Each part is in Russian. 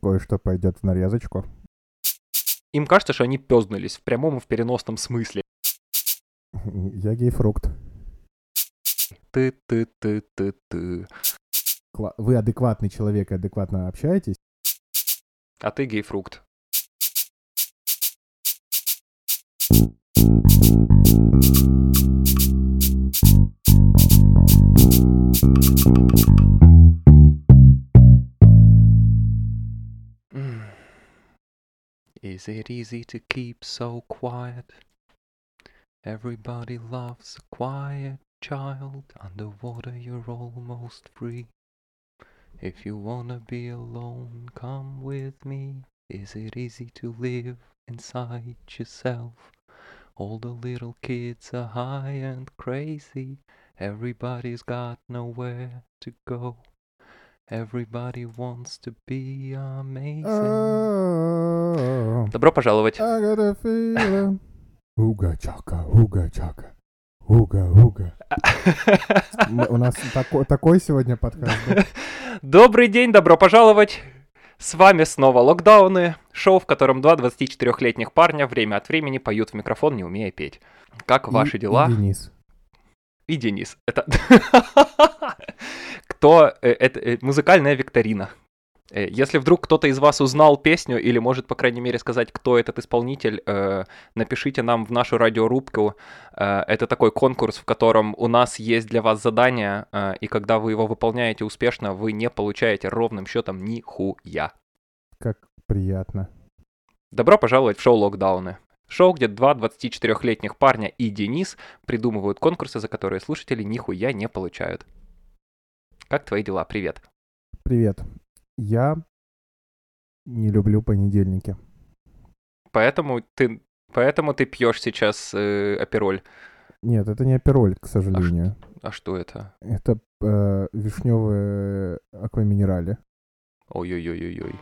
Кое-что пойдет в нарезочку. Им кажется, что они пёзднулись в прямом и в переносном смысле. Я гей-фрукт. Ты-ты-ты-ты-ты. Кла- Вы адекватный человек и адекватно общаетесь? А ты гей-фрукт. М. Is it easy to keep so quiet? Everybody loves a quiet child. Underwater, you're almost free. If you wanna be alone, come with me. Is it easy to live inside yourself? All the little kids are high and crazy. Everybody's got nowhere to go. Everybody wants to be amazing. Oh, Добро пожаловать. Уга-чака, уга-чака. Уга-уга. М- У нас тако- такой сегодня подкаст. Добрый день, добро пожаловать. С вами снова Локдауны, шоу, в котором два 24-летних парня время от времени поют в микрофон, не умея петь. Как ваши И- дела? И Денис. И Денис. Это... Кто... э, Это э, музыкальная викторина. Э, Если вдруг кто-то из вас узнал песню или может, по крайней мере, сказать, кто этот исполнитель, э, напишите нам в нашу радиорубку. Э, Это такой конкурс, в котором у нас есть для вас задание, э, и когда вы его выполняете успешно, вы не получаете ровным счетом нихуя. Как приятно. Добро пожаловать в шоу «Локдауны». Шоу, где два 24-летних парня и Денис придумывают конкурсы, за которые слушатели нихуя не получают. Как твои дела? Привет. Привет. Я не люблю понедельники. Поэтому ты, поэтому ты пьешь сейчас э, апероль. Нет, это не апероль, к сожалению. А что это? Это э, вишневые акваминерали. Ой-ой-ой-ой-ой.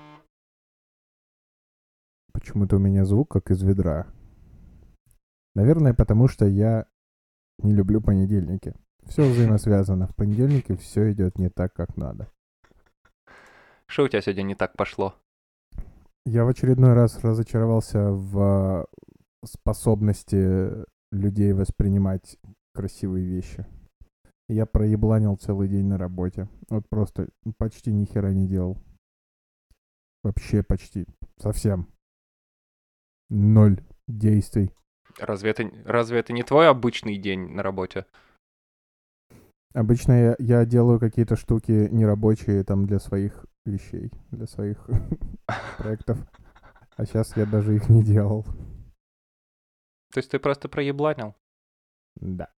Почему-то у меня звук как из ведра. Наверное, потому что я не люблю понедельники. Все взаимосвязано. В понедельнике все идет не так, как надо. Что у тебя сегодня не так пошло? Я в очередной раз разочаровался в э, способности людей воспринимать красивые вещи. Я проебланил целый день на работе. Вот просто почти ни хера не делал. Вообще почти. Совсем. Ноль действий. Разве это, разве это не твой обычный день на работе? Обычно я, я делаю какие-то штуки нерабочие там для своих вещей, для своих проектов. А сейчас я даже их не делал. То есть ты просто проебланил? Да.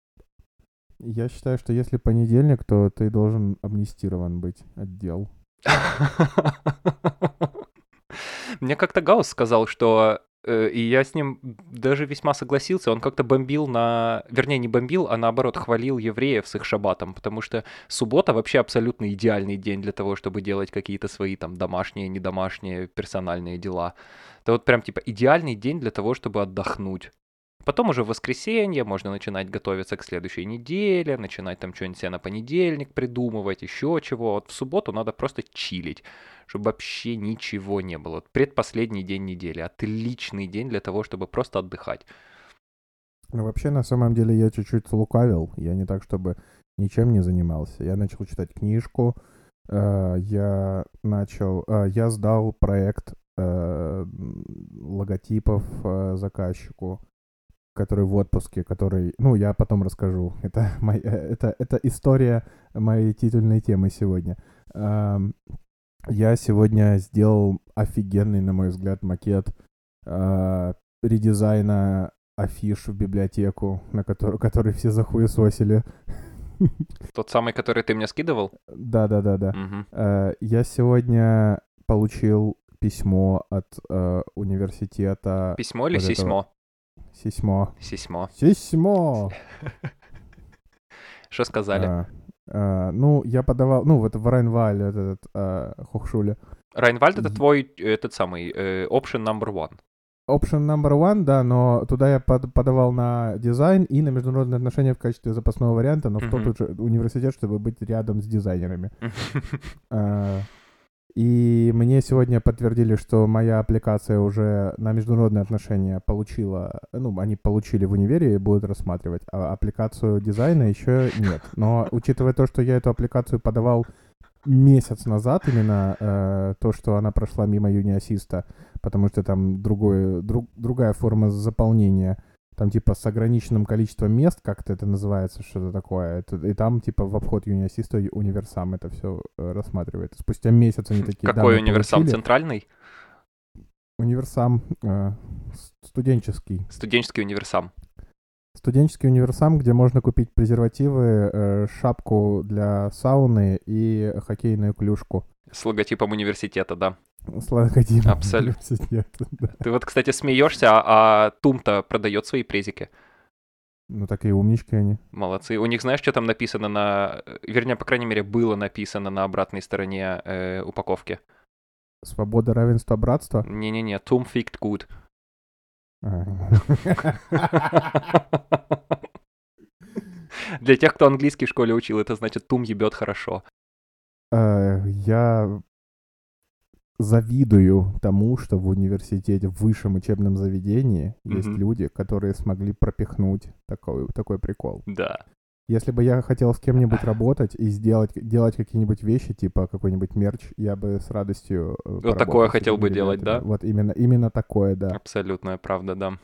Я считаю, что если понедельник, то ты должен амнистирован быть от дел. Мне как-то Гаусс сказал, что и я с ним даже весьма согласился. Он как-то бомбил на... Вернее, не бомбил, а наоборот хвалил евреев с их шабатом, потому что суббота вообще абсолютно идеальный день для того, чтобы делать какие-то свои там домашние, недомашние, персональные дела. Это вот прям типа идеальный день для того, чтобы отдохнуть. Потом уже в воскресенье можно начинать готовиться к следующей неделе, начинать там что-нибудь себе на понедельник придумывать, еще чего. Вот в субботу надо просто чилить, чтобы вообще ничего не было. Вот предпоследний день недели. Отличный день для того, чтобы просто отдыхать. Но вообще, на самом деле, я чуть-чуть лукавил. Я не так, чтобы ничем не занимался. Я начал читать книжку. э, Я начал... э, Я сдал проект э, логотипов заказчику, который в отпуске, который... Ну, я потом расскажу. Это, э, это, это история моей титульной темы сегодня. Я сегодня сделал офигенный, на мой взгляд, макет э, редизайна афиш в библиотеку, на который, который все захуесосили. Тот самый, который ты мне скидывал? Да-да-да-да. Мгм. Э, Я сегодня получил письмо от э, университета Письмо или вот сисьмо? Сисьмо. Сисьмо. Сисьмо! Что сказали? А, а, ну, я подавал, ну, вот в Райнваль, этот, а, Хохшуле. Райнвальд это твой этот самый э, option number one. Option number one, да, но туда я под- подавал на дизайн и на международные отношения в качестве запасного варианта, но в тот же университет, чтобы быть рядом с дизайнерами. И мне сегодня подтвердили, что моя аппликация уже на международные отношения получила, ну, они получили в универе и будут рассматривать, а аппликацию дизайна еще нет. Но учитывая то, что я эту аппликацию подавал месяц назад именно э, то, что она прошла мимо юниасиста, потому что там другое, друг, другая форма заполнения, там типа с ограниченным количеством мест, как-то это называется, что-то такое, это, и там типа в обход юниасиста универсам это все э, рассматривает. Спустя месяц они такие... Какой универсам? Получили. Центральный? Универсам э, студенческий. Студенческий универсам. Студенческий универсам, где можно купить презервативы, э, шапку для сауны и хоккейную клюшку. С логотипом университета, да. С логотипом Абсолютно. университета, да. Ты вот, кстати, смеешься, а, а Тум-то продает свои презики. Ну, такие умнички они. Молодцы. У них, знаешь, что там написано на... Вернее, по крайней мере, было написано на обратной стороне э, упаковки. Свобода, равенство, братство? Не-не-не, Тум фикт good. Для тех, кто английский в школе учил, это значит «тум ебет хорошо». Э, я завидую тому, что в университете, в высшем учебном заведении есть люди, которые смогли пропихнуть такой, такой прикол. Да. Если бы я хотел с кем-нибудь работать и сделать, делать какие-нибудь вещи, типа какой-нибудь мерч, я бы с радостью... Э, вот такое хотел бы делать, да? Вот именно, именно такое, да. Абсолютная правда, да.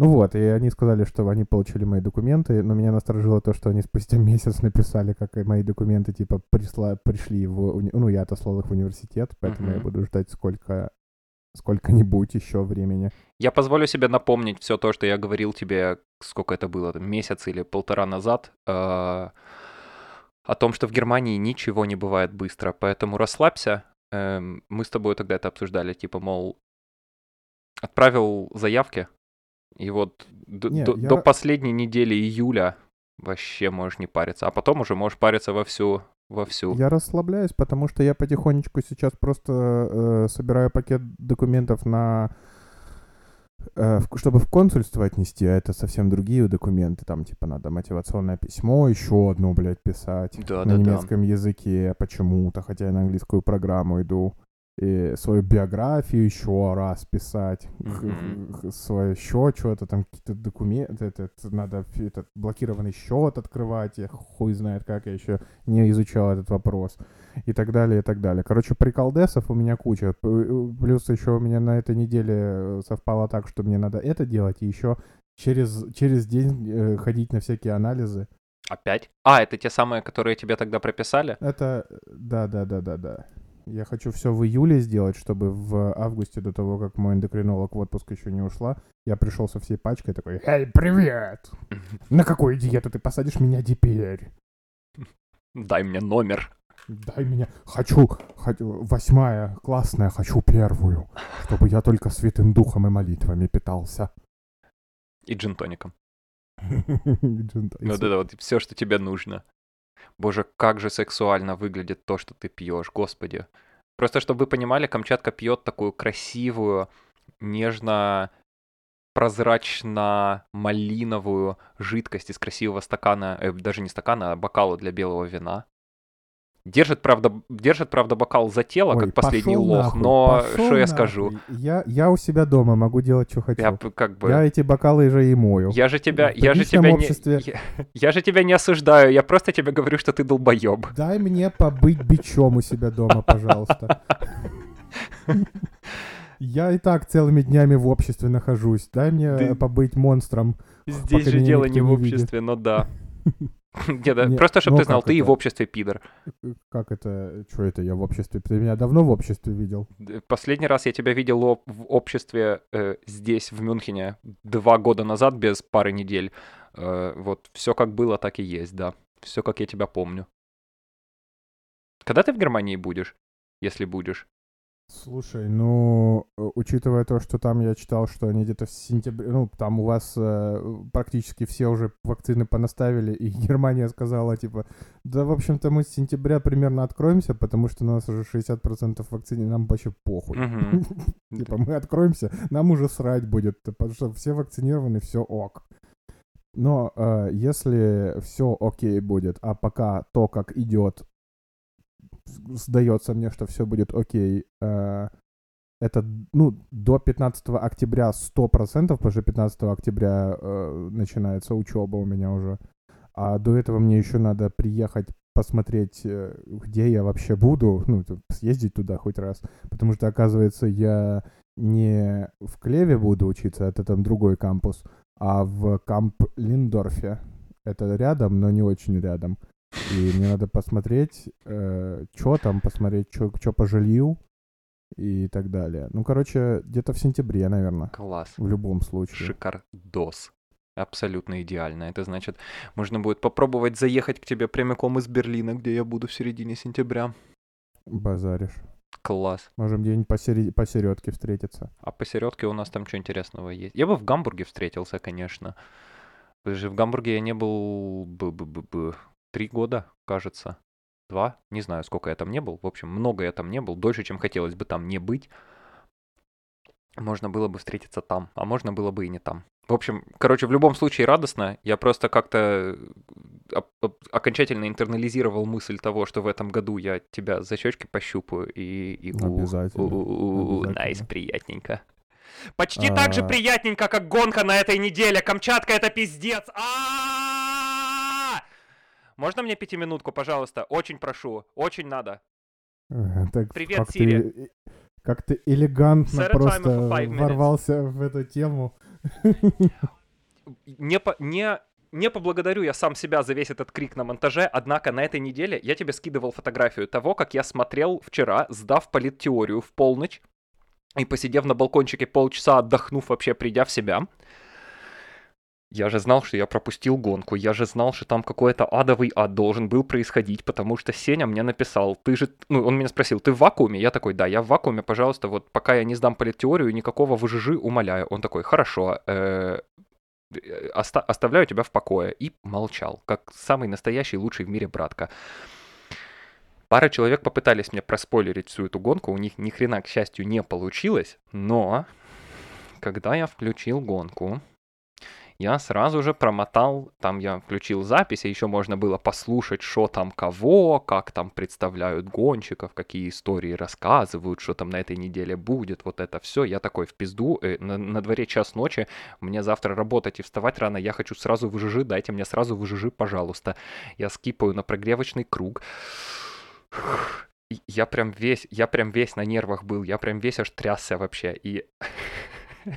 Ну вот, и они сказали, что они получили мои документы, но меня насторожило то, что они спустя месяц написали, как и мои документы, типа, присла, пришли в... Ну, я отослал их в университет, поэтому uh-huh. я буду ждать сколько сколько-нибудь еще времени. Я позволю себе напомнить все то, что я говорил тебе, сколько это было, месяц или полтора назад, э, о том, что в Германии ничего не бывает быстро, поэтому расслабься. Э, мы с тобой тогда это обсуждали, типа, мол, отправил заявки, и вот не, до, я... до последней недели июля вообще можешь не париться, а потом уже можешь париться вовсю вовсю. Я расслабляюсь, потому что я потихонечку сейчас просто э, собираю пакет документов на э, чтобы в консульство отнести, а это совсем другие документы. Там, типа, надо мотивационное письмо, еще одно, блядь, писать да, на да, немецком да. языке почему-то, хотя я на английскую программу иду и свою биографию еще раз писать, mm-hmm. свое еще что-то, там какие-то документы, это, это, надо этот блокированный счет открывать, я хуй знает как, я еще не изучал этот вопрос, и так далее, и так далее. Короче, приколдесов у меня куча, плюс еще у меня на этой неделе э, совпало так, что мне надо это делать, и еще через, через день э, ходить на всякие анализы. Опять? А, это те самые, которые тебе тогда прописали? Это, да-да-да-да-да. Я хочу все в июле сделать, чтобы в августе, до того, как мой эндокринолог в отпуск еще не ушла, я пришел со всей пачкой такой, «Эй, привет! На какую диету ты посадишь меня теперь?» Дай мне номер. Дай мне... Хочу... хочу... Восьмая, классная, хочу первую. Чтобы я только святым духом и молитвами питался. И джинтоником. Вот это вот все, что тебе нужно. Боже, как же сексуально выглядит то, что ты пьешь, господи. Просто чтобы вы понимали, Камчатка пьет такую красивую, нежно прозрачно-малиновую жидкость из красивого стакана, э, даже не стакана, а бокала для белого вина. Держит, правда, держит, правда, бокал за тело, Ой, как последний лох, нахуй, но что я скажу? Я, я у себя дома могу делать, что хочу. Я, как бы... я эти бокалы уже и мою. Я же тебя, я же тебя обществе... не, я, я же тебя не осуждаю, я просто тебе говорю, что ты долбоеб. Дай мне побыть бичом у себя дома, пожалуйста. Я и так целыми днями в обществе нахожусь. Дай мне побыть монстром. Здесь же дело не в обществе, но да. Нет, да, просто чтобы ну, ты знал, ты и в обществе пидор. Как это? Что это я в обществе? Ты меня давно в обществе видел? Последний раз я тебя видел в обществе э, здесь, в Мюнхене, два года назад, без пары недель. Э, вот все как было, так и есть, да. Все как я тебя помню. Когда ты в Германии будешь, если будешь? Слушай, ну, э, учитывая то, что там я читал, что они где-то в сентябре, ну, там у вас э, практически все уже вакцины понаставили, и Германия сказала, типа, да, в общем-то, мы с сентября примерно откроемся, потому что у нас уже 60% вакцины, нам вообще похуй. Типа, мы откроемся, нам уже срать будет, потому что все вакцинированы, все ок. Но э, если все окей будет, а пока то, как идет сдается мне, что все будет окей. Э, это, ну, до 15 октября 100%, потому что 15 октября э, начинается учеба у меня уже. А до этого мне еще надо приехать посмотреть, э, где я вообще буду, ну, съездить туда хоть раз. Потому что, оказывается, я не в Клеве буду учиться, это там другой кампус, а в камп Линдорфе. Это рядом, но не очень рядом. И мне надо посмотреть, э, что там, посмотреть, что по жилью и так далее. Ну, короче, где-то в сентябре, наверное. Класс. В любом случае. Шикардос. Абсолютно идеально. Это значит, можно будет попробовать заехать к тебе прямиком из Берлина, где я буду в середине сентября. Базаришь. Класс. Можем где-нибудь посередке, посередке встретиться. А посередке у нас там что интересного есть? Я бы в Гамбурге встретился, конечно. Потому что в Гамбурге я не был бы, бы, бы, бы три года, кажется. Два? Не знаю, сколько я там не был. В общем, много я там не был. Дольше, чем хотелось бы там не быть. Можно было бы встретиться там, а можно было бы и не там. В общем, короче, в любом случае радостно. Я просто как-то э, окончательно интернализировал мысль того, что в этом году я тебя за щечки пощупаю и... и Обязательно. Nice, приятненько. Почти а... так же приятненько, как гонка на этой неделе. Камчатка это пиздец. А! Можно мне пятиминутку, пожалуйста? Очень прошу. Очень надо. Так, Привет, Сири. Как ты элегантно просто ворвался в эту тему. Не, по, не, не поблагодарю я сам себя за весь этот крик на монтаже, однако на этой неделе я тебе скидывал фотографию того, как я смотрел вчера, сдав политтеорию в полночь и посидев на балкончике полчаса, отдохнув вообще, придя в себя. Я же знал, что я пропустил гонку, я же знал, что там какой-то адовый ад должен был происходить, потому что Сеня мне написал, ты же, ну, он меня спросил, ты в вакууме? Я такой, да, я в вакууме, пожалуйста, вот пока я не сдам политеорию, никакого выжижи, умоляю. Он такой, хорошо, э, оста- оставляю тебя в покое. И молчал, как самый настоящий, лучший в мире братка. Пара человек попытались мне проспойлерить всю эту гонку, у них ни хрена, к счастью, не получилось, но когда я включил гонку, я сразу же промотал, там я включил запись, и еще можно было послушать, что там кого, как там представляют гонщиков, какие истории рассказывают, что там на этой неделе будет, вот это все. Я такой в пизду, э, на, на дворе час ночи, мне завтра работать и вставать рано, я хочу сразу выжижи, дайте мне сразу выжижи, пожалуйста. Я скипаю на прогревочный круг. Я прям весь, я прям весь на нервах был, я прям весь аж трясся вообще, и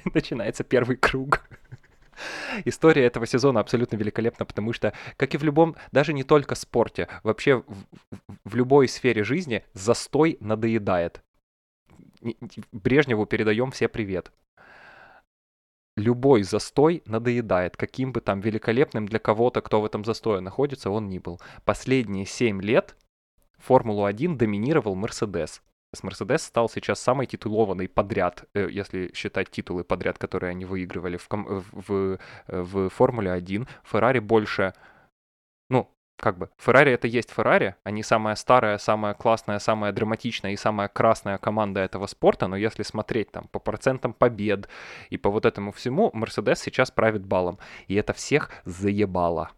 начинается первый круг. История этого сезона абсолютно великолепна, потому что, как и в любом, даже не только спорте, вообще в, в любой сфере жизни застой надоедает. Брежневу передаем все привет. Любой застой надоедает, каким бы там великолепным для кого-то, кто в этом застое находится, он ни был. Последние 7 лет Формулу-1 доминировал Мерседес. Мерседес стал сейчас самой титулованной подряд, э, если считать титулы подряд, которые они выигрывали в, в, в Формуле 1. Феррари больше, ну, как бы, Феррари это есть Феррари, они самая старая, самая классная, самая драматичная и самая красная команда этого спорта, но если смотреть там по процентам побед и по вот этому всему, Мерседес сейчас правит балом, и это всех заебало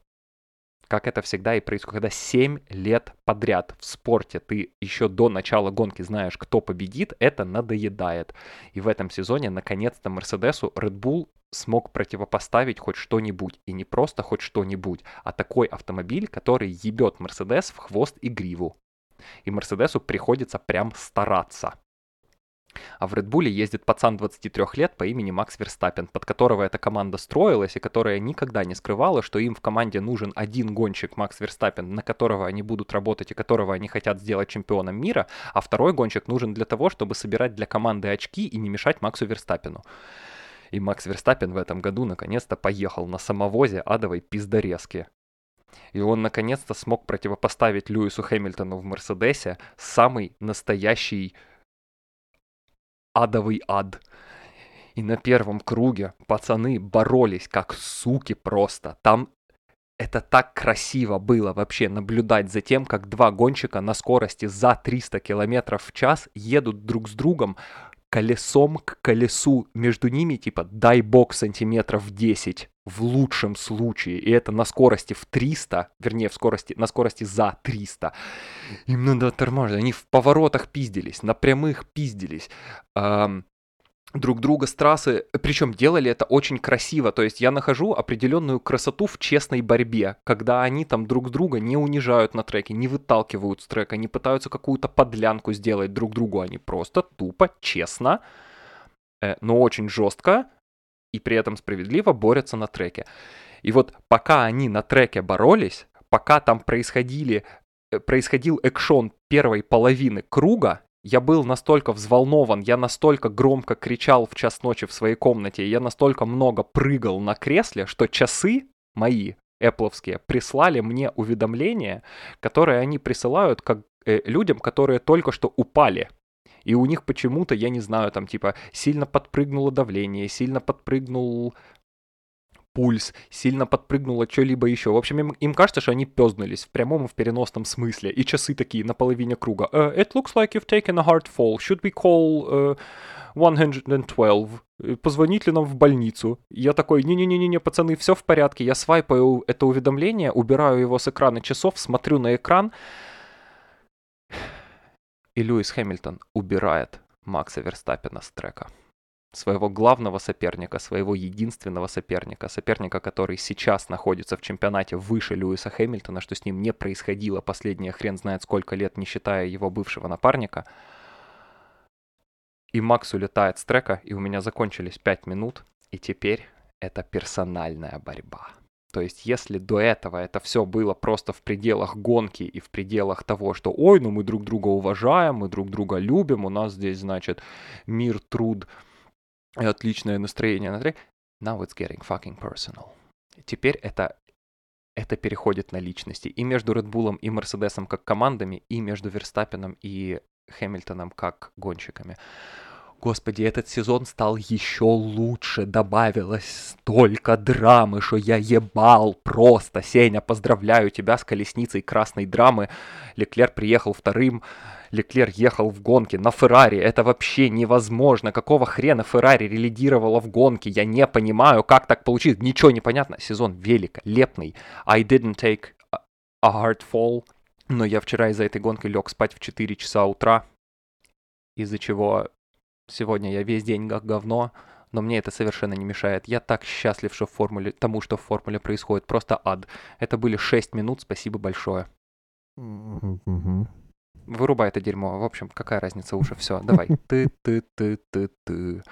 как это всегда и происходит, когда 7 лет подряд в спорте ты еще до начала гонки знаешь, кто победит, это надоедает. И в этом сезоне наконец-то Мерседесу Red Bull смог противопоставить хоть что-нибудь. И не просто хоть что-нибудь, а такой автомобиль, который ебет Мерседес в хвост и гриву. И Мерседесу приходится прям стараться. А в Red Bull ездит пацан 23 лет по имени Макс Верстаппен, под которого эта команда строилась и которая никогда не скрывала, что им в команде нужен один гонщик Макс Верстаппен, на которого они будут работать и которого они хотят сделать чемпионом мира, а второй гонщик нужен для того, чтобы собирать для команды очки и не мешать Максу Верстаппену. И Макс Верстаппен в этом году наконец-то поехал на самовозе адовой пиздорезки. И он наконец-то смог противопоставить Льюису Хэмилтону в Мерседесе самый настоящий адовый ад. И на первом круге пацаны боролись как суки просто. Там это так красиво было вообще наблюдать за тем, как два гонщика на скорости за 300 км в час едут друг с другом колесом к колесу. Между ними типа дай бог сантиметров 10 в лучшем случае, и это на скорости в 300, вернее, в скорости, на скорости за 300. Им надо тормаживать, они в поворотах пиздились, на прямых пиздились. Эм, друг друга с трассы, причем делали это очень красиво, то есть я нахожу определенную красоту в честной борьбе, когда они там друг друга не унижают на треке, не выталкивают с трека, не пытаются какую-то подлянку сделать друг другу, они просто тупо, честно, э, но очень жестко и при этом справедливо борются на треке. И вот пока они на треке боролись, пока там происходили, э, происходил экшон первой половины круга, я был настолько взволнован, я настолько громко кричал в час ночи в своей комнате, я настолько много прыгал на кресле, что часы мои, эпловские, прислали мне уведомления, которые они присылают как э, людям, которые только что упали. И у них почему-то, я не знаю, там типа сильно подпрыгнуло давление, сильно подпрыгнул пульс, сильно подпрыгнуло что-либо еще. В общем, им, им кажется, что они пёзнулись в прямом и в переносном смысле. И часы такие на половине круга. Uh, it looks like you've taken a hard fall. Should we call uh, 112? Позвонить ли нам в больницу? Я такой, не-не-не-не, пацаны, все в порядке. Я свайпаю это уведомление, убираю его с экрана часов, смотрю на экран. И Льюис Хэмилтон убирает Макса Верстаппина с трека своего главного соперника, своего единственного соперника, соперника, который сейчас находится в чемпионате выше Льюиса Хэмилтона, что с ним не происходило последние хрен знает сколько лет, не считая его бывшего напарника. И Макс улетает с трека, и у меня закончились 5 минут, и теперь это персональная борьба. То есть, если до этого это все было просто в пределах гонки и в пределах того, что ой, ну мы друг друга уважаем, мы друг друга любим, у нас здесь, значит, мир, труд, и отличное настроение на треке. Now it's getting fucking personal. Теперь это, это переходит на личности. И между Red Bull и Мерседесом как командами, и между Верстаппином и Хэмилтоном как гонщиками. Господи, этот сезон стал еще лучше, добавилось столько драмы, что я ебал просто. Сеня, поздравляю тебя с колесницей красной драмы. Леклер приехал вторым, Леклер ехал в гонке на Феррари. Это вообще невозможно. Какого хрена Феррари релидировала в гонке? Я не понимаю, как так получилось. Ничего не понятно. Сезон великолепный. I didn't take a hard fall. Но я вчера из-за этой гонки лег спать в 4 часа утра. Из-за чего сегодня я весь день как говно. Но мне это совершенно не мешает. Я так счастлив, что в формуле, тому, что в формуле происходит. Просто ад. Это были 6 минут. Спасибо большое. Вырубай это дерьмо. В общем, какая разница уже? Все, давай. Ты, ты, ты, ты, ты.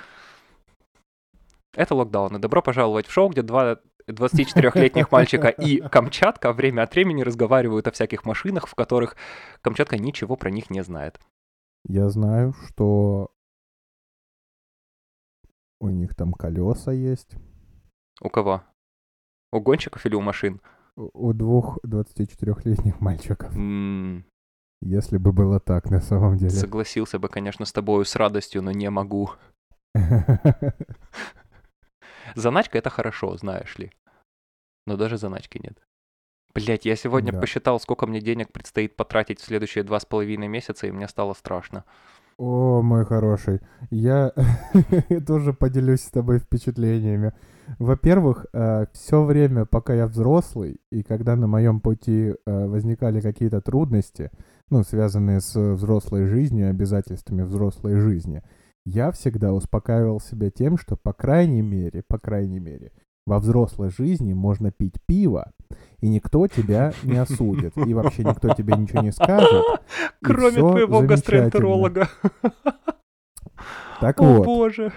Это локдаун. И добро пожаловать в шоу, где два 24-летних мальчика и Камчатка время от времени разговаривают о всяких машинах, в которых Камчатка ничего про них не знает. Я знаю, что у них там колеса есть. У кого? У гонщиков или у машин? У двух 24-летних мальчиков. Mm, если бы было так на самом деле. Согласился бы, конечно, с тобою с радостью, но не могу. Заначка это хорошо, знаешь ли. Но даже заначки нет. Блять, я сегодня да. посчитал, сколько мне денег предстоит потратить в следующие два с половиной месяца, и мне стало страшно. О, мой хороший, я тоже поделюсь с тобой впечатлениями. Во-первых, э, все время, пока я взрослый, и когда на моем пути э, возникали какие-то трудности, ну, связанные с взрослой жизнью, обязательствами взрослой жизни, я всегда успокаивал себя тем, что, по крайней мере, по крайней мере, во взрослой жизни можно пить пиво, и никто тебя не осудит, и вообще никто тебе ничего не скажет. Кроме твоего гастроэнтеролога. Так О, вот. боже.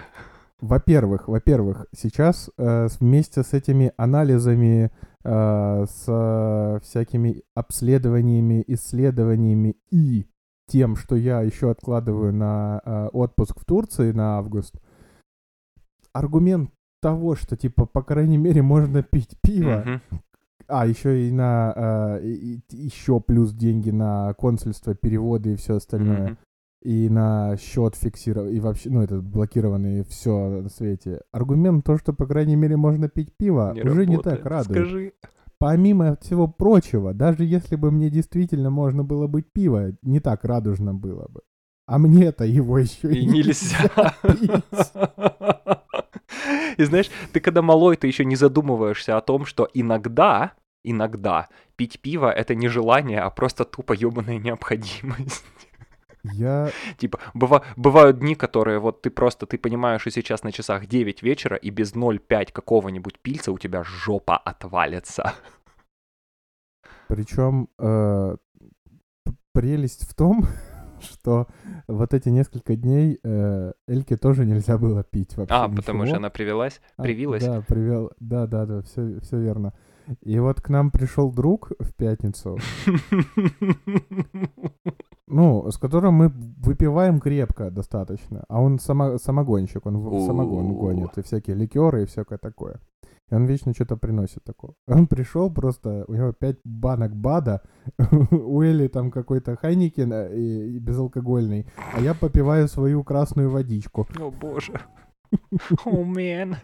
Во-первых, во-первых, сейчас э, вместе с этими анализами, э, с э, всякими обследованиями, исследованиями и тем, что я еще откладываю на э, отпуск в Турции на август, аргумент того, что типа по крайней мере можно пить пиво, mm-hmm. а еще и на э, и, еще плюс деньги на консульство, переводы и все остальное. Mm-hmm и на счет фиксировать, и вообще, ну, этот блокированный все на свете. Аргумент то, что, по крайней мере, можно пить пиво, не уже работает. не так радует. Скажи. Помимо всего прочего, даже если бы мне действительно можно было быть пиво, не так радужно было бы. А мне-то его еще и, нельзя. И знаешь, ты когда малой, ты еще не задумываешься о том, что иногда, иногда пить пиво это не желание, а просто тупо ебаная необходимость. Я... Типа, быва, бывают дни, которые вот ты просто, ты понимаешь, что сейчас на часах 9 вечера, и без 0,5 какого-нибудь пильца у тебя жопа отвалится. Причем э, прелесть в том, что вот эти несколько дней э, Эльке тоже нельзя было пить вообще. А, ничего. потому что она привелась? А, Привилась? да, привел. Да, да, да, все, все верно. И вот к нам пришел друг в пятницу, ну, с которым мы выпиваем крепко достаточно. А он само, самогонщик, он самогон гонит, и всякие ликеры, и всякое такое. И он вечно что-то приносит такое. Он пришел просто, у него пять банок БАДа, у Эли там какой-то Хайникин э, и, и безалкогольный, а я попиваю свою красную водичку. О боже. О, мэн.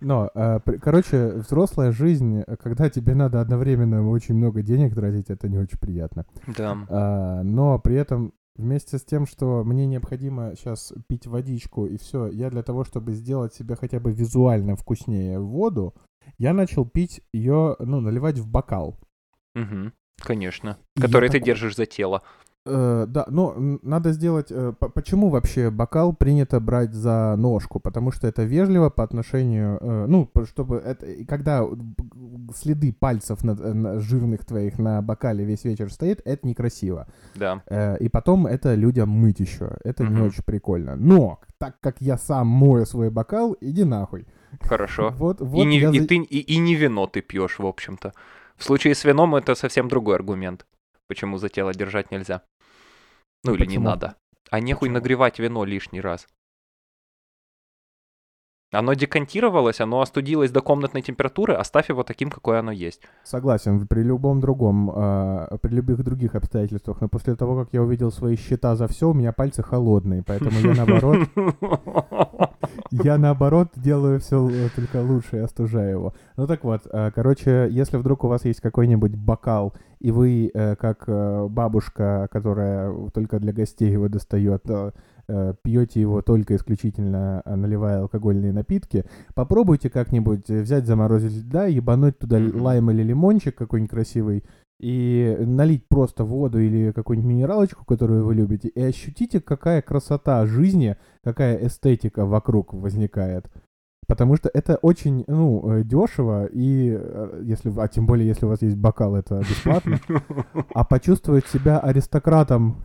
Но, э, короче, взрослая жизнь, когда тебе надо одновременно очень много денег тратить, это не очень приятно. Да. А, но при этом вместе с тем, что мне необходимо сейчас пить водичку и все, я для того, чтобы сделать себе хотя бы визуально вкуснее воду, я начал пить ее, ну, наливать в бокал. Мгм. Конечно. Я Который ты такой- держишь за тело. Э, да, но надо сделать... э, по- почему вообще бокал принято брать за ножку? Потому что это вежливо по отношению... э, ну, чтобы это... и Когда следы пальцев на- на жирных твоих на бокале весь вечер стоит, это некрасиво. Да. Э, и потом это людям мыть еще. Это не Мгм. очень прикольно. Но, так как я сам мою свой бокал, иди нахуй. Хорошо. Вот, И вот не, я и, ты, и, и не вино ты пьешь, в общем-то. В случае с вином это совсем другой аргумент. Почему за тело держать нельзя. Ну или не Почему? надо. А нехуй Почему? нагревать вино лишний раз. Оно декантировалось, оно остудилось до комнатной температуры, оставь его таким, какое оно есть. Согласен, при любом другом, э, при любых других обстоятельствах. Но после того, как я увидел свои счета за все, у меня пальцы холодные. Поэтому я наоборот, я наоборот делаю все только лучше и остужаю его. Ну так вот, э, короче, если вдруг у вас есть какой-нибудь бокал, и вы, э, как э, бабушка, которая только для гостей его достает, э, пьете его только исключительно э, наливая алкогольные напитки, попробуйте как-нибудь э, взять заморозить льда, ебануть туда лайм или лимончик какой-нибудь красивый, и налить просто воду или какую-нибудь минералочку, которую вы любите, и ощутите, какая красота жизни, какая эстетика вокруг возникает. Потому что это очень, ну, э, дешево, и если, а тем более, если у вас есть бокал, это бесплатно. А почувствовать себя аристократом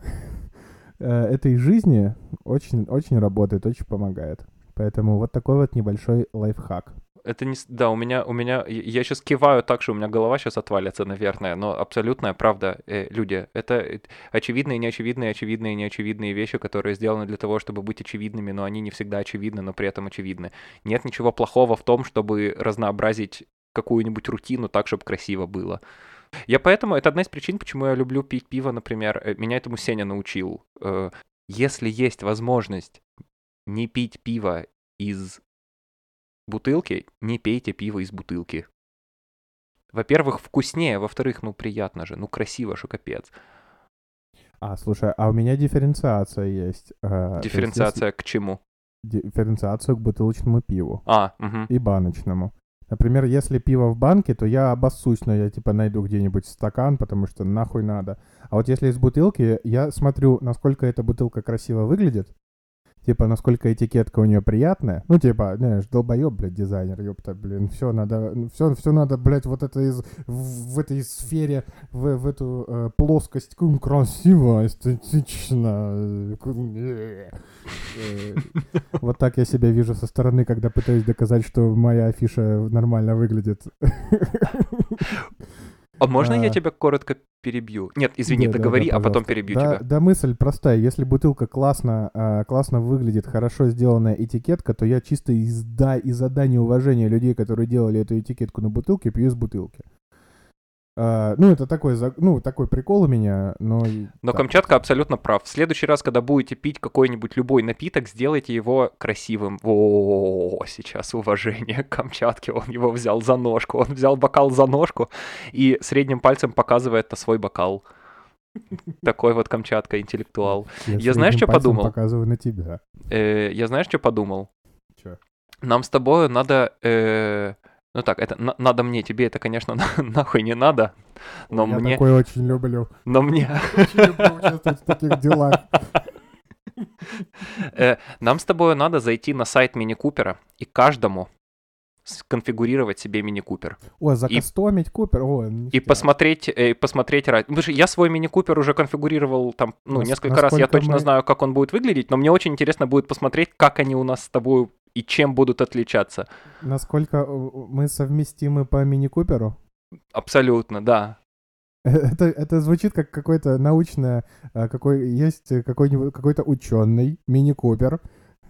этой жизни очень, очень работает, очень помогает. Поэтому вот такой вот небольшой лайфхак. Это не... Да, у меня, у меня... я- Я сейчас киваю так, что у меня голова сейчас отвалится, наверное, но абсолютная правда, э, люди, это э, очевидные, неочевидные, очевидные, неочевидные вещи, которые сделаны для того, чтобы быть очевидными, но они не всегда очевидны, но при этом очевидны. Нет ничего плохого в том, чтобы разнообразить какую-нибудь рутину так, чтобы красиво было. Я поэтому, это одна из причин, почему я люблю пить пиво, например, э, меня этому Сеня научил. Э, Если есть возможность не пить пиво из бутылки, не пейте пиво из бутылки. Во-первых, вкуснее, во-вторых, ну приятно же, ну красиво же, капец. А, слушай, а у меня дифференциация есть. э, то есть Дифференциация к чему? Дифференциация к бутылочному пиву А, мгм. и баночному. Например, если пиво в банке, то я обоссусь, но я типа найду где-нибудь стакан, потому что нахуй надо. А вот если из бутылки, я смотрю, насколько эта бутылка красиво выглядит, типа, насколько этикетка у нее приятная. Ну, типа, знаешь, долбоеб, блядь, дизайнер, ёпта, блин, все надо, все, все надо, блядь, вот это из, в, в этой сфере, в, в эту э, плоскость, м, красиво, эстетично. э. Вот так я себя вижу со стороны, когда пытаюсь доказать, что моя афиша нормально выглядит. А можно я А. тебя коротко перебью? Нет, извини, Да, да, договори, да, а потом перебью да, тебя. Да, мысль простая. Если бутылка классно, а, классно выглядит, хорошо сделанная этикетка, то я чисто из, да, из-за дани уважения людей, которые делали эту этикетку на бутылке, пью из бутылки. А, ну, это такой, ну, такой прикол у меня, но... Но так. Камчатка абсолютно прав. В следующий раз, когда будете пить какой-нибудь любой напиток, сделайте его красивым. О, сейчас уважение к Камчатке. Он его взял за ножку. Он взял бокал за ножку и средним пальцем показывает на свой бокал. Такой вот Камчатка интеллектуал. я знаешь, пальцем подумал? показываю на тебя. Э, я знаешь, что подумал? Нам с тобой надо... ну так, это на- надо мне, тебе это, конечно, на- нахуй не надо, но Я мне... такой очень люблю. Но мне... Очень люблю участвовать в таких делах. Э, Нам с тобой надо зайти на сайт Мини Купера и каждому сконфигурировать себе Мини Купер. О, закастомить Купер. О, И ништяк. посмотреть, э, посмотреть раз- Потому что я свой Мини Купер уже конфигурировал там, ну, Нас- несколько раз. Я точно мы- знаю, как он будет выглядеть, но мне очень интересно будет посмотреть, как они у нас с тобой и чем будут отличаться. Насколько э, мы совместимы по мини-куперу? Абсолютно, да. Это, это звучит как какое-то научное, э, какой есть какой-нибудь какой-то ученый мини-купер,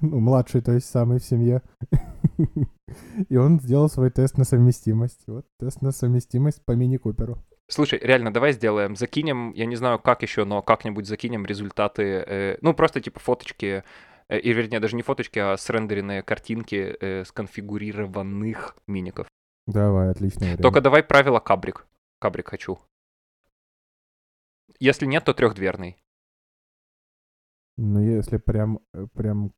ну, младший, то есть самый в семье, и он сделал свой тест на совместимость. Вот тест на совместимость по мини-куперу. Слушай, реально, давай сделаем. Закинем, я не знаю, как еще, но как-нибудь закинем результаты. э, ну, просто типа фоточки, и вернее, даже не фоточки, а срендеренные картинки э, сконфигурированных миников. Давай, отличное время. Только давай правило кабрик. Кабрик хочу. Если нет, то трехдверный. Ну, если прям, э, прям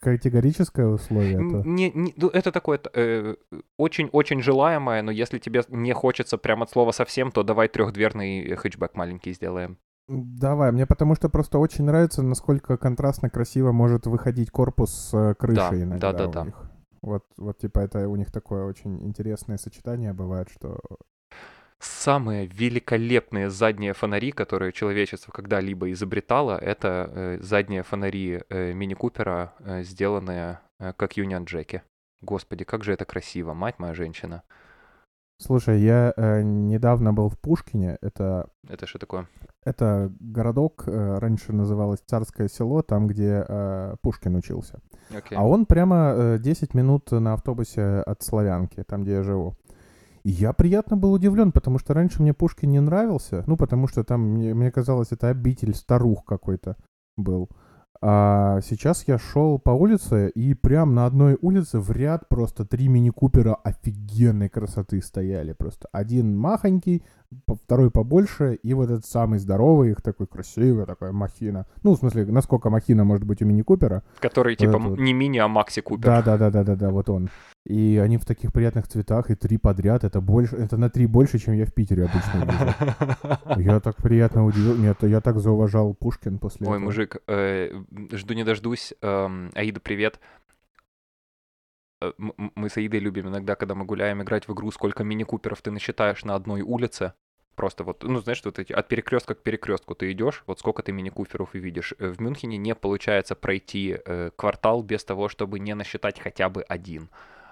категорическое условие, то... Не, не- ну, это такое э, очень-очень желаемое, но если тебе не хочется прям от слова совсем, то давай трехдверный хэтчбэк маленький сделаем. Давай, мне потому что просто очень нравится, насколько контрастно красиво может выходить корпус с э, крышей Да, иногда да, да, у да. них. Вот, вот типа это у них такое очень интересное сочетание бывает, что Самые великолепные задние фонари, которые человечество когда-либо изобретало, это э, задние фонари э, Мини Купера, э, сделанные э, как Юнион Джеки. Господи, как же это красиво, мать моя женщина. Слушай, я э, недавно был в Пушкине. Это, Это что такое? Это городок, э, раньше называлось Царское село, там, где э, Пушкин учился. Окей. А он прямо э, 10 минут на автобусе от Славянки, там, где я живу. И я приятно был удивлен, потому что раньше мне Пушкин не нравился. Ну, потому что там, мне, мне казалось, это обитель старух какой-то был. А сейчас я шел по улице, и прям на одной улице в ряд просто три мини-купера офигенной красоты стояли. Просто один махонький, второй побольше, и вот этот самый здоровый, их такой красивый, такая махина. Ну, в смысле, насколько махина может быть у мини-купера. Который типа это м- вот. не мини, а макси Купер. Да, да, да, да, да, да, вот он. И они в таких приятных цветах, и три подряд, это больше, это на три больше, чем я в Питере обычно вижу. Я так приятно удивил, нет, я так зауважал Пушкин после Ой, этого. мужик, э, жду не дождусь. Эм, Аида, привет. Э, Мы с Аидой любим иногда, когда мы гуляем, играть в игру, сколько мини-куперов ты насчитаешь на одной улице. Просто вот, ну, знаешь, вот эти, от перекрестка к перекрестку ты идешь, вот сколько ты мини-куперов увидишь. Э, В Мюнхене не получается пройти э, квартал без того, чтобы не насчитать хотя бы один.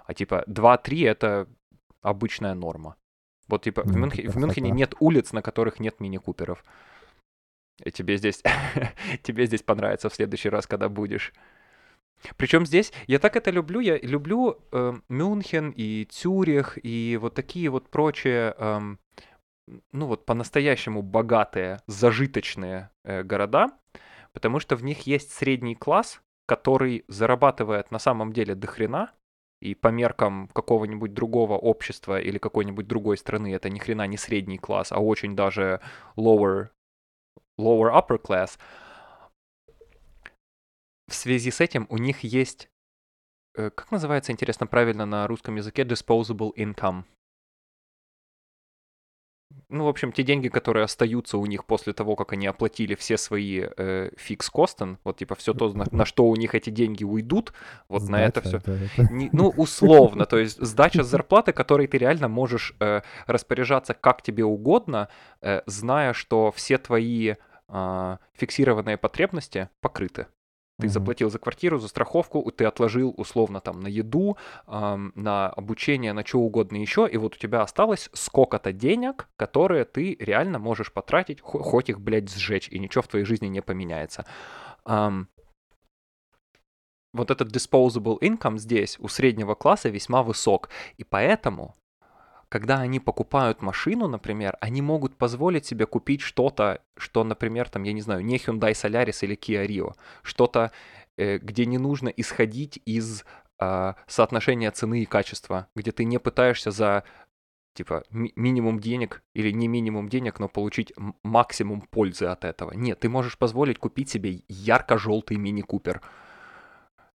А типа 2-3 это обычная норма. Вот типа в, Ну, это Мюнхе- в Мюнхене нет улиц, на которых нет мини-куперов. И тебе здесь, тебе здесь понравится в следующий раз, когда будешь. Причем здесь, я так это люблю, я люблю э, Мюнхен и Цюрих и вот такие вот прочие, эм, ну вот по-настоящему богатые, зажиточные э, города, потому что в них есть средний класс, который зарабатывает на самом деле до хрена, и по меркам какого-нибудь другого общества или какой-нибудь другой страны это ни хрена не средний класс, а очень даже lower, lower upper class. В связи с этим у них есть, э, как называется, интересно, правильно на русском языке, disposable income. Ну, в общем, те деньги, которые остаются у них после того, как они оплатили все свои э, фикс-костен, вот типа все то, на, на что у них эти деньги уйдут, вот на это все. Сдача, это- Не- ну, условно, то есть сдача зарплаты, которой ты реально можешь э, распоряжаться как тебе угодно, э, зная, что все твои а, фиксированные потребности покрыты. Ты заплатил за квартиру, за страховку, ты отложил условно там на еду, ам, на обучение, на что угодно еще, и вот у тебя осталось сколько-то денег, которые ты реально можешь потратить, хо- хоть их, блядь, сжечь, и ничего в твоей жизни не поменяется. Ам, вот этот disposable income здесь у среднего класса весьма высок, и поэтому когда они покупают машину, например, они могут позволить себе купить что-то, что, например, там, я не знаю, не Hyundai Solaris или Kia Rio, что-то, э, где не нужно исходить из а, соотношения цены и качества, где ты не пытаешься за типа ми- минимум денег или не минимум денег, но получить максимум пользы от этого. Нет, ты можешь позволить купить себе ярко-желтый мини-купер.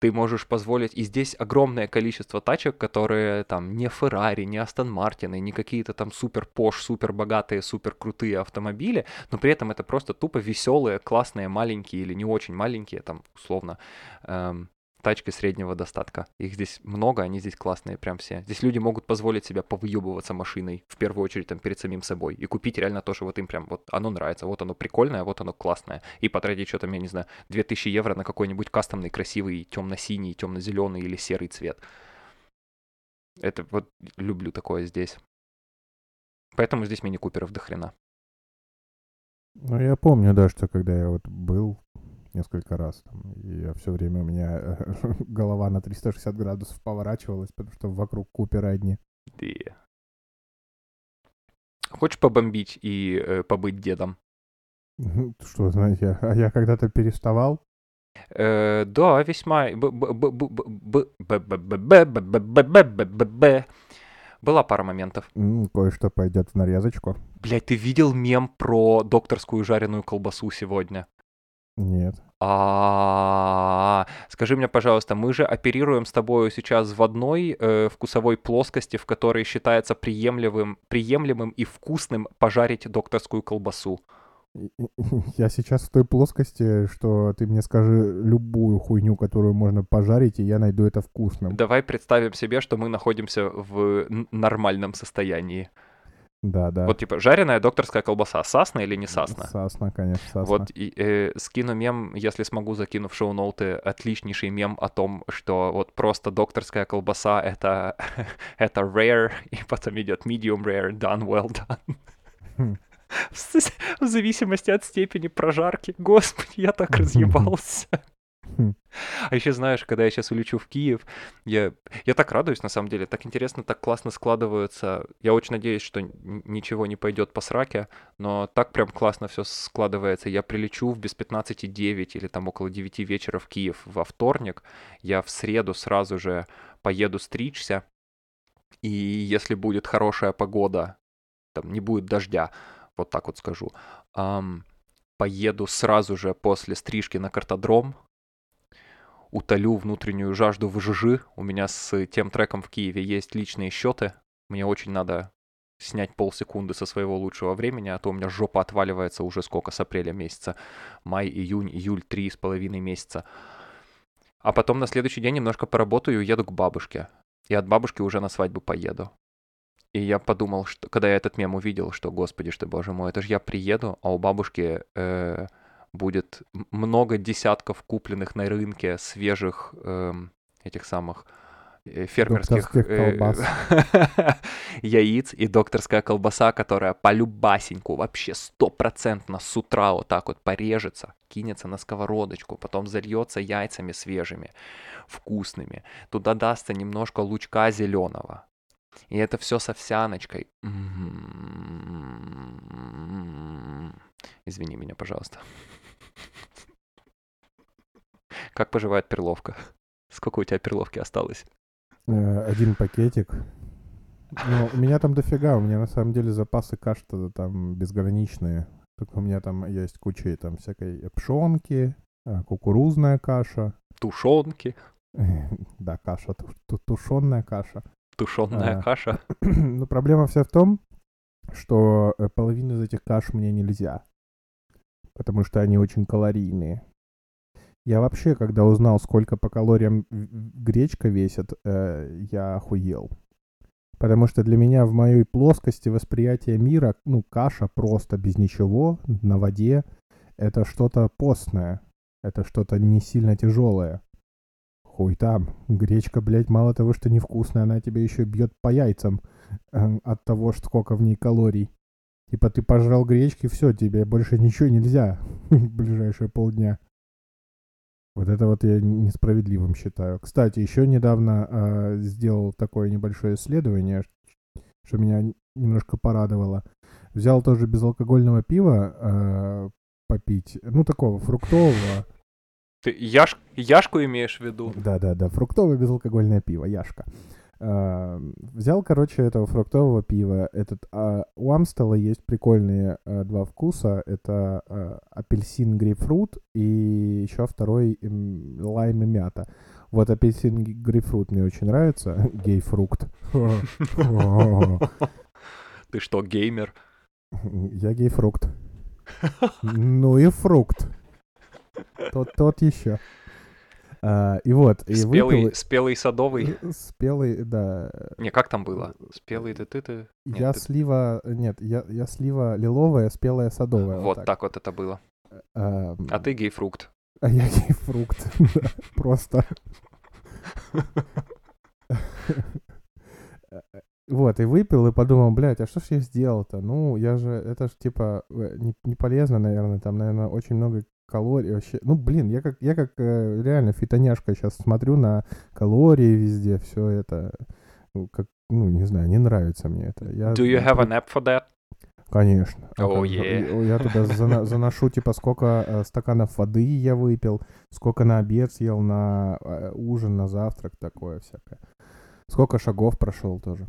Ты можешь позволить, и здесь огромное количество тачек, которые там не Феррари, не Астон Мартины, не какие-то там супер Пош, супер богатые, супер крутые автомобили, но при этом это просто тупо веселые, классные, маленькие или не очень маленькие, там условно, эм, тачки среднего достатка. Их здесь много, они здесь классные прям все. Здесь люди могут позволить себе повыебываться машиной, в первую очередь там перед самим собой, и купить реально то, что вот им прям вот оно нравится, вот оно прикольное, вот оно классное. И потратить что-то, я не знаю, 2000 евро на какой-нибудь кастомный, красивый, темно-синий, темно-зеленый или серый цвет. Это вот люблю такое здесь. Поэтому здесь мини-куперов до хрена. Ну, я помню, да, что когда я вот был несколько раз. Там, и все время у меня голова на 360 градусов поворачивалась, потому что вокруг Купера одни. Да. Хочешь побомбить и э, побыть дедом? Что, знаете, а я когда-то переставал? Э, да, весьма. Была пара моментов. Кое-что пойдет в нарезочку. Блять, ты видел мем про докторскую жареную колбасу сегодня? Нет. А, скажи мне, пожалуйста, мы же оперируем с тобой сейчас в одной э, вкусовой плоскости, в которой считается приемлемым, приемлемым и вкусным пожарить докторскую колбасу. Я сейчас в той плоскости, что ты мне скажи любую хуйню, которую можно пожарить, и я найду это вкусным. Давай представим себе, что мы находимся в нормальном состоянии. Да, да. Вот типа жареная докторская колбаса, сасна или не сасна? Сасна, конечно, сасна. Вот и, э, скину мем, если смогу, закину в шоу-ноуты отличнейший мем о том, что вот просто докторская колбаса это, это rare, и потом идет medium rare, done, well done. В зависимости от степени прожарки. Господи, я так разъебался. Хм. А еще знаешь, когда я сейчас улечу в Киев, я, я так радуюсь, на самом деле, так интересно, так классно складываются. Я очень надеюсь, что ничего не пойдет по сраке, но так прям классно все складывается. Я прилечу в без 15.9 или там около 9 вечера в Киев во вторник. Я в среду сразу же поеду стричься. И если будет хорошая погода, там не будет дождя, вот так вот скажу, эм, поеду сразу же после стрижки на картодром, утолю внутреннюю жажду в ЖЖ. У меня с тем треком в Киеве есть личные счеты. Мне очень надо снять полсекунды со своего лучшего времени, а то у меня жопа отваливается уже сколько, с апреля месяца. Май, июнь, июль, три с половиной месяца. А потом на следующий день немножко поработаю и уеду к бабушке. И от бабушки уже на свадьбу поеду. И я подумал, что когда я этот мем увидел, что, господи, что, боже мой, это же я приеду, а у бабушки э, будет много десятков купленных на рынке свежих э, этих самых э, фермерских э, яиц и докторская колбаса, которая по любасеньку вообще стопроцентно с утра вот так вот порежется, кинется на сковородочку, потом зальется яйцами свежими, вкусными. Туда дастся немножко лучка зеленого. И это все с овсяночкой. Извини меня, пожалуйста. Как поживает перловка? Сколько у тебя перловки осталось? Э, один пакетик. Ну, у меня там дофига, у меня на самом деле запасы каш то там безграничные. Только у меня там есть куча там всякой пшенки, э, кукурузная каша. Тушенки. Да, каша, тушенная каша. Тушенная а, каша. Но проблема вся в том, что э, половину из этих каш мне нельзя потому что они очень калорийные. Я вообще, когда узнал, сколько по калориям гречка весит, э, я охуел. Потому что для меня в моей плоскости восприятия мира, ну, каша просто без ничего, на воде, это что-то постное. Это что-то не сильно тяжелое. Хуй там. Гречка, блядь, мало того, что невкусная, она тебя еще бьет по яйцам э, от того, сколько в ней калорий. Типа ты пожрал гречки, все, тебе больше ничего нельзя в ближайшие полдня. Вот это вот я несправедливым считаю. Кстати, еще недавно э, сделал такое небольшое исследование, что меня немножко порадовало. Взял тоже безалкогольного пива э, попить, ну такого фруктового. Ты яш... Яшку имеешь в виду? Да-да-да, фруктовое безалкогольное пиво, Яшка. Uh, взял, короче, этого фруктового пива. Этот, uh, у Амстела есть прикольные uh, два вкуса. Это uh, апельсин, грейпфрут и еще второй um, лайм и мята. Вот апельсин грейпфрут мне очень нравится. Гейфрукт. Ты что, геймер? Я гейфрукт. Ну и фрукт. Тот, тот еще. А, и вот, и Спелый, выпил... спелый садовый? Спелый, да. Не, как там было? Спелый ты ты ты? Нет, Я ты- слива... Нет, я, я слива лиловая, спелая садовая. Вот так вот это было. А, А ты гейфрукт. А я гейфрукт. Просто. Вот, и выпил, и подумал, блядь, а что ж я сделал-то? Ну, я же, это ж, типа, э, не, не полезно, наверное, там, наверное, очень много калорий вообще. Ну, блин, я как, я как э, реально фитоняшка сейчас смотрю на калории везде, все это, ну, как, ну, не знаю, не нравится мне это. Я, Do you have an app for that? Конечно. А Oh, yeah. Я туда зана- заношу, типа, сколько э, стаканов воды я выпил, сколько на обед съел, на э, ужин, на завтрак, такое всякое. Сколько шагов прошел тоже.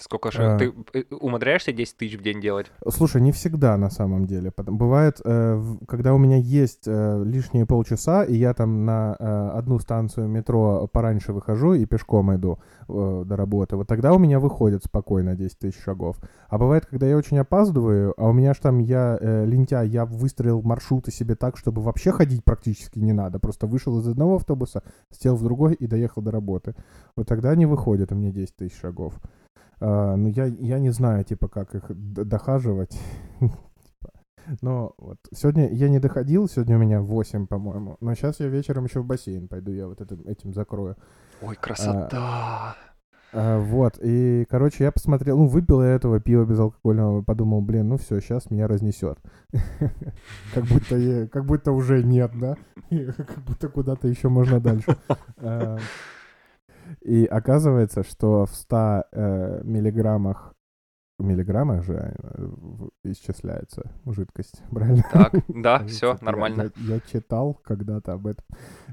Сколько же? А. Ты э, умудряешься 10 тысяч в день делать? Слушай, не всегда на самом деле. Бывает, э, когда у меня есть э, лишние полчаса, и я там на э, одну станцию метро пораньше выхожу и пешком иду э, до работы, вот тогда у меня выходит спокойно 10 тысяч шагов. А бывает, когда я очень опаздываю, а у меня ж там, я э, лентяй, я выстроил маршруты себе так, чтобы вообще ходить практически не надо. Просто вышел из одного автобуса, сел в другой и доехал до работы. Вот тогда не выходит у меня 10 тысяч шагов. А, ну, я, я не знаю, типа, как их дохаживать. Но вот сегодня я не доходил, сегодня у меня 8, по-моему. Но сейчас я вечером еще в бассейн пойду, я вот этим, этим закрою. Ой, красота. А, вот, и, короче, я посмотрел, ну, выпил я этого пива безалкогольного, подумал, блин, ну все, сейчас меня разнесет. Как будто, как будто уже нет, да? Как будто куда-то еще можно дальше. И оказывается, что в 100 э, миллиграммах, миллиграммах же э, в- исчисляется жидкость, правильно? Так, да, все нормально. Я, я читал когда-то об этом.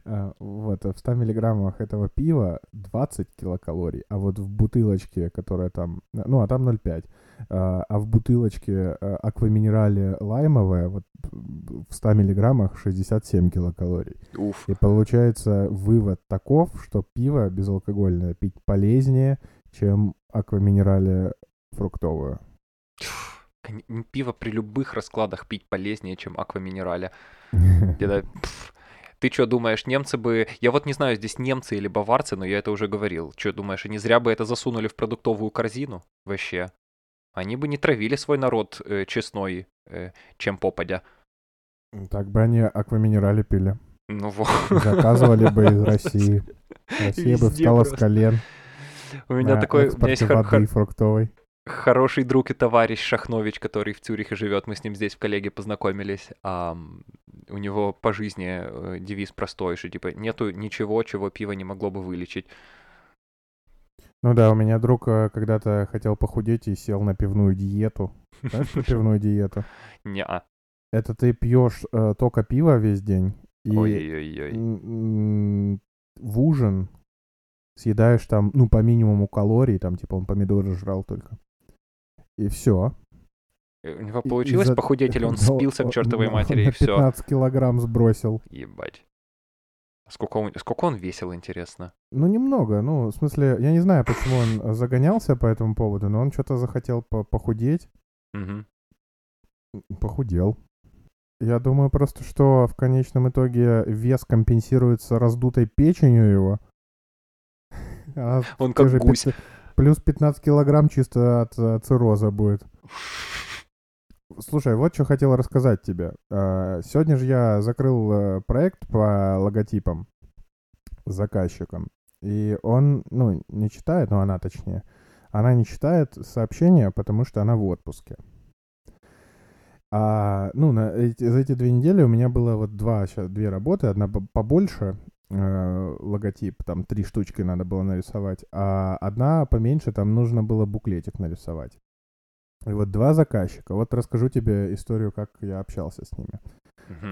А, вот, а в 100 миллиграммах этого пива 20 килокалорий, а вот в бутылочке, которая там, ну, а там 0,5, а, а в бутылочке а, акваминерале лаймовая, вот в 100 миллиграммах 67 килокалорий. Уф. И получается вывод таков, что пиво безалкогольное пить полезнее, чем акваминерале фруктовую. Пиво при любых раскладах пить полезнее, чем акваминерале. Ты что думаешь, немцы бы... Я вот не знаю, здесь немцы или баварцы, но я это уже говорил. Что думаешь, они зря бы это засунули в продуктовую корзину? Вообще. Они бы не травили свой народ э, честной, э, чем попадя. Так бы они акваминерале пили. Ну вот. Заказывали бы из России. Россия бы Везде встала с просто. колен У меня такой... У меня есть воды хор- фруктовой. Хороший друг и товарищ Шахнович, который в Цюрихе живет. Мы с ним здесь в коллеге познакомились. Ам, у него по жизни э, девиз простой, что типа нету ничего, чего пиво не могло бы вылечить. Ну да, у меня друг э, когда-то хотел похудеть и сел на пивную диету. Знаешь про пивную диету? Неа. Это ты пьешь э, только пиво весь день и Ой-ой-ой. в ужин съедаешь там, ну, по минимуму калорий, там, типа, он помидоры жрал только. И все. У него получилось из-за- похудеть, или он спился к чертовой матери и все? 15 килограмм сбросил. Ебать. Сколько он, сколько он весил, интересно? Ну, немного. Ну, в смысле, я не знаю, почему он э, загонялся по этому поводу, но он что-то захотел по- похудеть. Мгм. Похудел. Я думаю просто, что в конечном итоге вес компенсируется раздутой печенью его. А Он как гусь. Плюс 15 килограмм чисто от э, цирроза будет. Слушай, вот что хотел рассказать тебе. А, Сегодня же я закрыл э, проект по логотипам с заказчиком. И он, ну, не читает, ну, она точнее. Она не читает сообщения, потому что она в отпуске. А, ну, на эти, за эти две недели у меня было вот два, щас, две работы. Одна по- побольше, э, логотип, там три штучки надо было нарисовать, а одна поменьше, там нужно было буклетик нарисовать. И вот два заказчика. Вот расскажу тебе историю, как я общался с ними.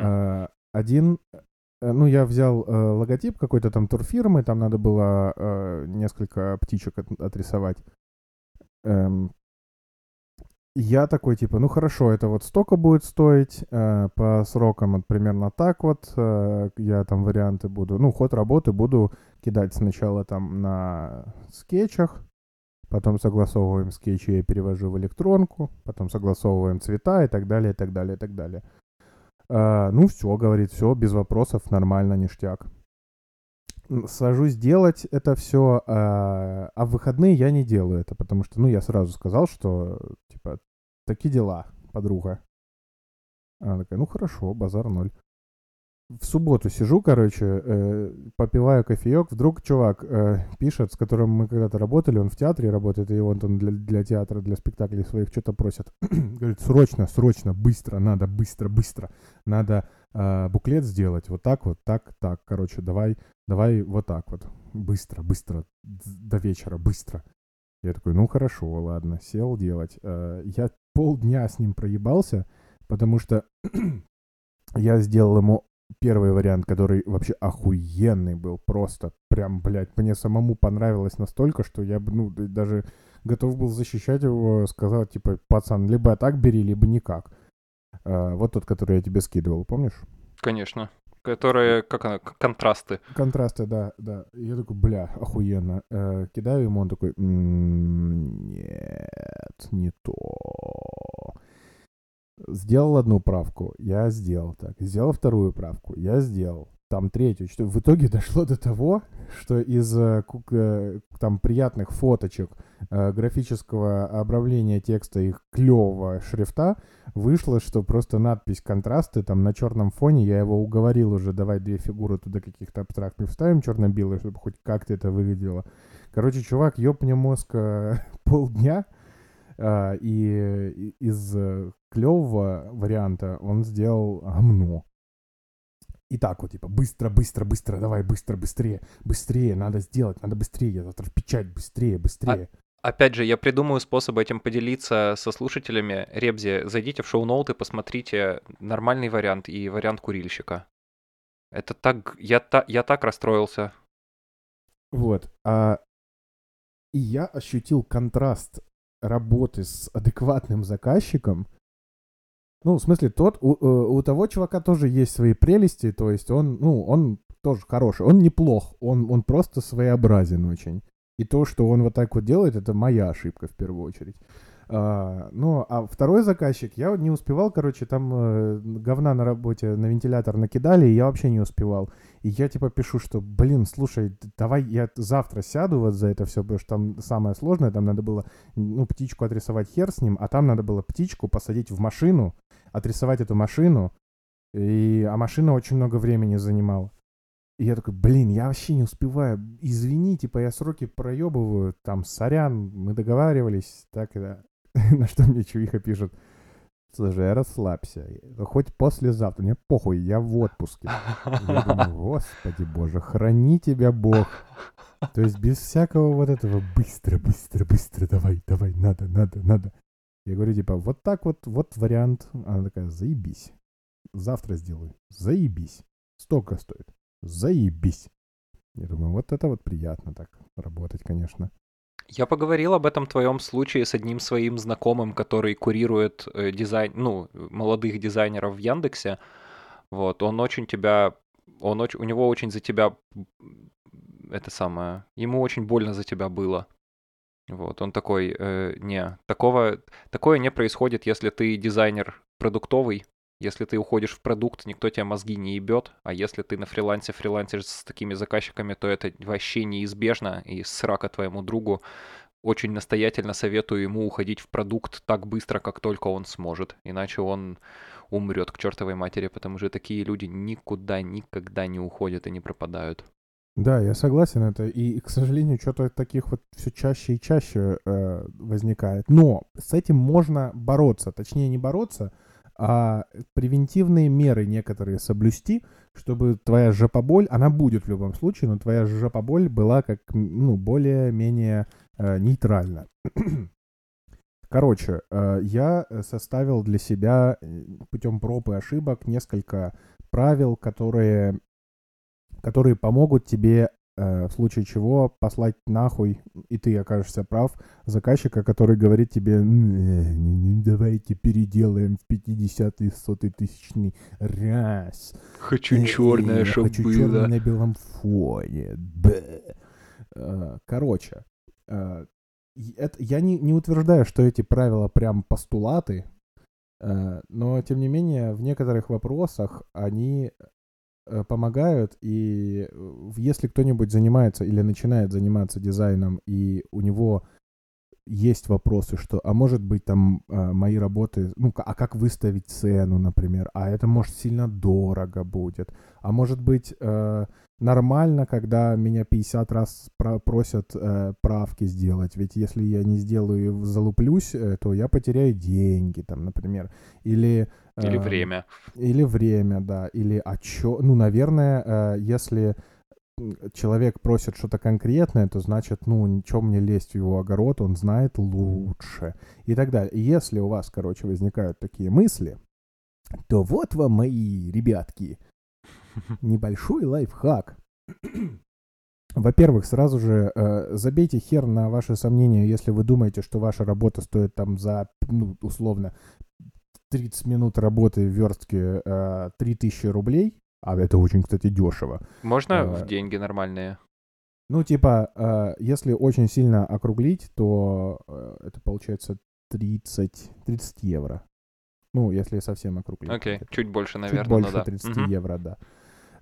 Э, Один, э, ну, я взял э, логотип какой-то там турфирмы, там надо было э, несколько птичек от- отрисовать. Эм, я такой, типа, ну хорошо, это вот столько будет стоить, э, по срокам вот примерно так вот, э, я там варианты буду, ну, ход работы буду кидать сначала там на скетчах, потом согласовываем скетчи, я перевожу в электронку, потом согласовываем цвета и так далее, и так далее, и так далее. Э, ну, все, говорит, все, без вопросов, нормально, ништяк. Сажусь делать это все, а, а в выходные я не делаю это, потому что, ну, я сразу сказал, что, типа, такие дела, подруга. Она такая, ну, хорошо, базар ноль в субботу сижу, короче, э, попиваю кофеек, вдруг чувак э, пишет, с которым мы когда-то работали, он в театре работает, и он там для, для театра, для спектаклей своих что-то просит. Говорит, срочно, срочно, быстро, надо, быстро, быстро, надо э, буклет сделать, вот так, вот так, так, короче, давай, давай вот так вот, быстро, быстро, до вечера, быстро. Я такой, ну хорошо, ладно, сел делать. Э, я полдня с ним проебался, потому что я сделал ему первый вариант, который вообще охуенный был, просто прям, блядь, мне самому понравилось настолько, что я, ну, даже готов был защищать его, сказать, типа, пацан, либо так бери, либо никак. А, вот тот, который я тебе скидывал, помнишь? Конечно. Которые, как она, контрасты. Контрасты, да, да. Я такой, бля, охуенно. Э, кидаю ему, он такой, нет, не то. Сделал одну правку, я сделал так. Сделал вторую правку, я сделал. Там третью. Что в итоге дошло до того, что из э, э, там приятных фоточек э, графического обравления текста и клевого шрифта вышло, что просто надпись контрасты там на черном фоне. Я его уговорил уже, давай две фигуры туда каких-то абстрактных вставим черно-белые, чтобы хоть как-то это выглядело. Короче, чувак, ёб мне мозг полдня, и из клевого варианта он сделал гомно. И так вот, типа, быстро, быстро, быстро, давай, быстро, быстрее, быстрее, надо сделать, надо быстрее, завтра в печать, быстрее, быстрее. А, опять же, я придумаю способ этим поделиться со слушателями. Ребзи, зайдите в шоу-ноуты, посмотрите нормальный вариант и вариант курильщика. Это так, я, та, я так расстроился. Вот. А, и я ощутил контраст работы с адекватным заказчиком, ну, в смысле, тот, у, э, у того чувака тоже есть свои прелести, то есть он, ну, он тоже хороший, он неплох, он, он просто своеобразен очень. И то, что он вот так вот делает, это моя ошибка в первую очередь. А, ну, а второй заказчик, я не успевал, короче, там э, говна на работе на вентилятор накидали, и я вообще не успевал. И я типа пишу, что, блин, слушай, давай я завтра сяду вот за это все, потому что там самое сложное, там надо было, ну, птичку отрисовать хер с ним, а там надо было птичку посадить в машину, отрисовать эту машину, и, а машина очень много времени занимала. И я такой, блин, я вообще не успеваю. Извини, типа я сроки проебываю, там, сорян, мы договаривались, так и да. На что мне чувиха пишет, слушай, расслабься, хоть послезавтра, мне похуй, я в отпуске. Я думаю, господи боже, храни тебя Бог. То есть без всякого вот этого быстро, быстро, быстро, давай, давай, надо, надо, надо. Я говорю, типа, вот так вот, вот вариант. Она такая, заебись. Завтра сделаю. Заебись. Столько стоит. Заебись. Я думаю, вот это вот приятно так работать, конечно. Я поговорил об этом твоем случае с одним своим знакомым, который курирует э, дизайн, ну, молодых дизайнеров в Яндексе. Вот, он очень тебя, он очень, у него очень за тебя, это самое, ему очень больно за тебя было. Вот, он такой, э, не, такого, такое не происходит, если ты дизайнер продуктовый, если ты уходишь в продукт, никто тебя мозги не ебет, а если ты на фрилансе фрилансишь с такими заказчиками, то это вообще неизбежно, и срака твоему другу очень настоятельно советую ему уходить в продукт так быстро, как только он сможет, иначе он умрет к чертовой матери, потому что такие люди никуда никогда не уходят и не пропадают. Да, я согласен это. И, к сожалению, что-то таких вот все чаще и чаще э, возникает. Но с этим можно бороться. Точнее, не бороться, а превентивные меры некоторые соблюсти, чтобы твоя жопоболь, она будет в любом случае, но твоя жопоболь была как, ну, более-менее э, нейтральна. Короче, э, я составил для себя э, путем проб и ошибок несколько правил, которые, которые помогут тебе э, в случае чего послать нахуй, и ты окажешься прав, заказчика, который говорит тебе, «Ну, давайте переделаем в 50-й, 100 тысячный раз. Хочу черное, чтобы Хочу было. черное на белом фоне. Бэ. Э, Короче, э, это, я не, не утверждаю, что эти правила прям постулаты, э, но тем не менее в некоторых вопросах они э, помогают, и э, если кто-нибудь занимается или начинает заниматься дизайном, и у него есть вопросы, что, а может быть там э, мои работы, ну, а как выставить цену, например, а это может сильно дорого будет, а может быть э, нормально, когда меня 50 раз про- просят э, правки сделать, ведь если я не сделаю и залуплюсь, э, то я потеряю деньги, там, например, или... Или э, время. или время, да, или а чё, ну, наверное, э, если человек просит что-то конкретное, то значит, ну, ничего мне лезть в его огород, он знает лучше и так далее. Если у вас, короче, возникают такие мысли, то вот вам мои ребятки, небольшой лайфхак. Во-первых, сразу же э, забейте хер на ваши сомнения, если вы думаете, что ваша работа стоит там за, ну, условно, 30 минут работы в верстке э, 3000 рублей, а это очень, кстати, дешево. Можно э, в деньги нормальные? Ну, типа, э, если очень сильно округлить, то э, это получается 30, 30 евро. Ну, если совсем округлить. Окей, Это чуть больше, Чуть наверное, больше ну да. 30 Мгм. евро, да.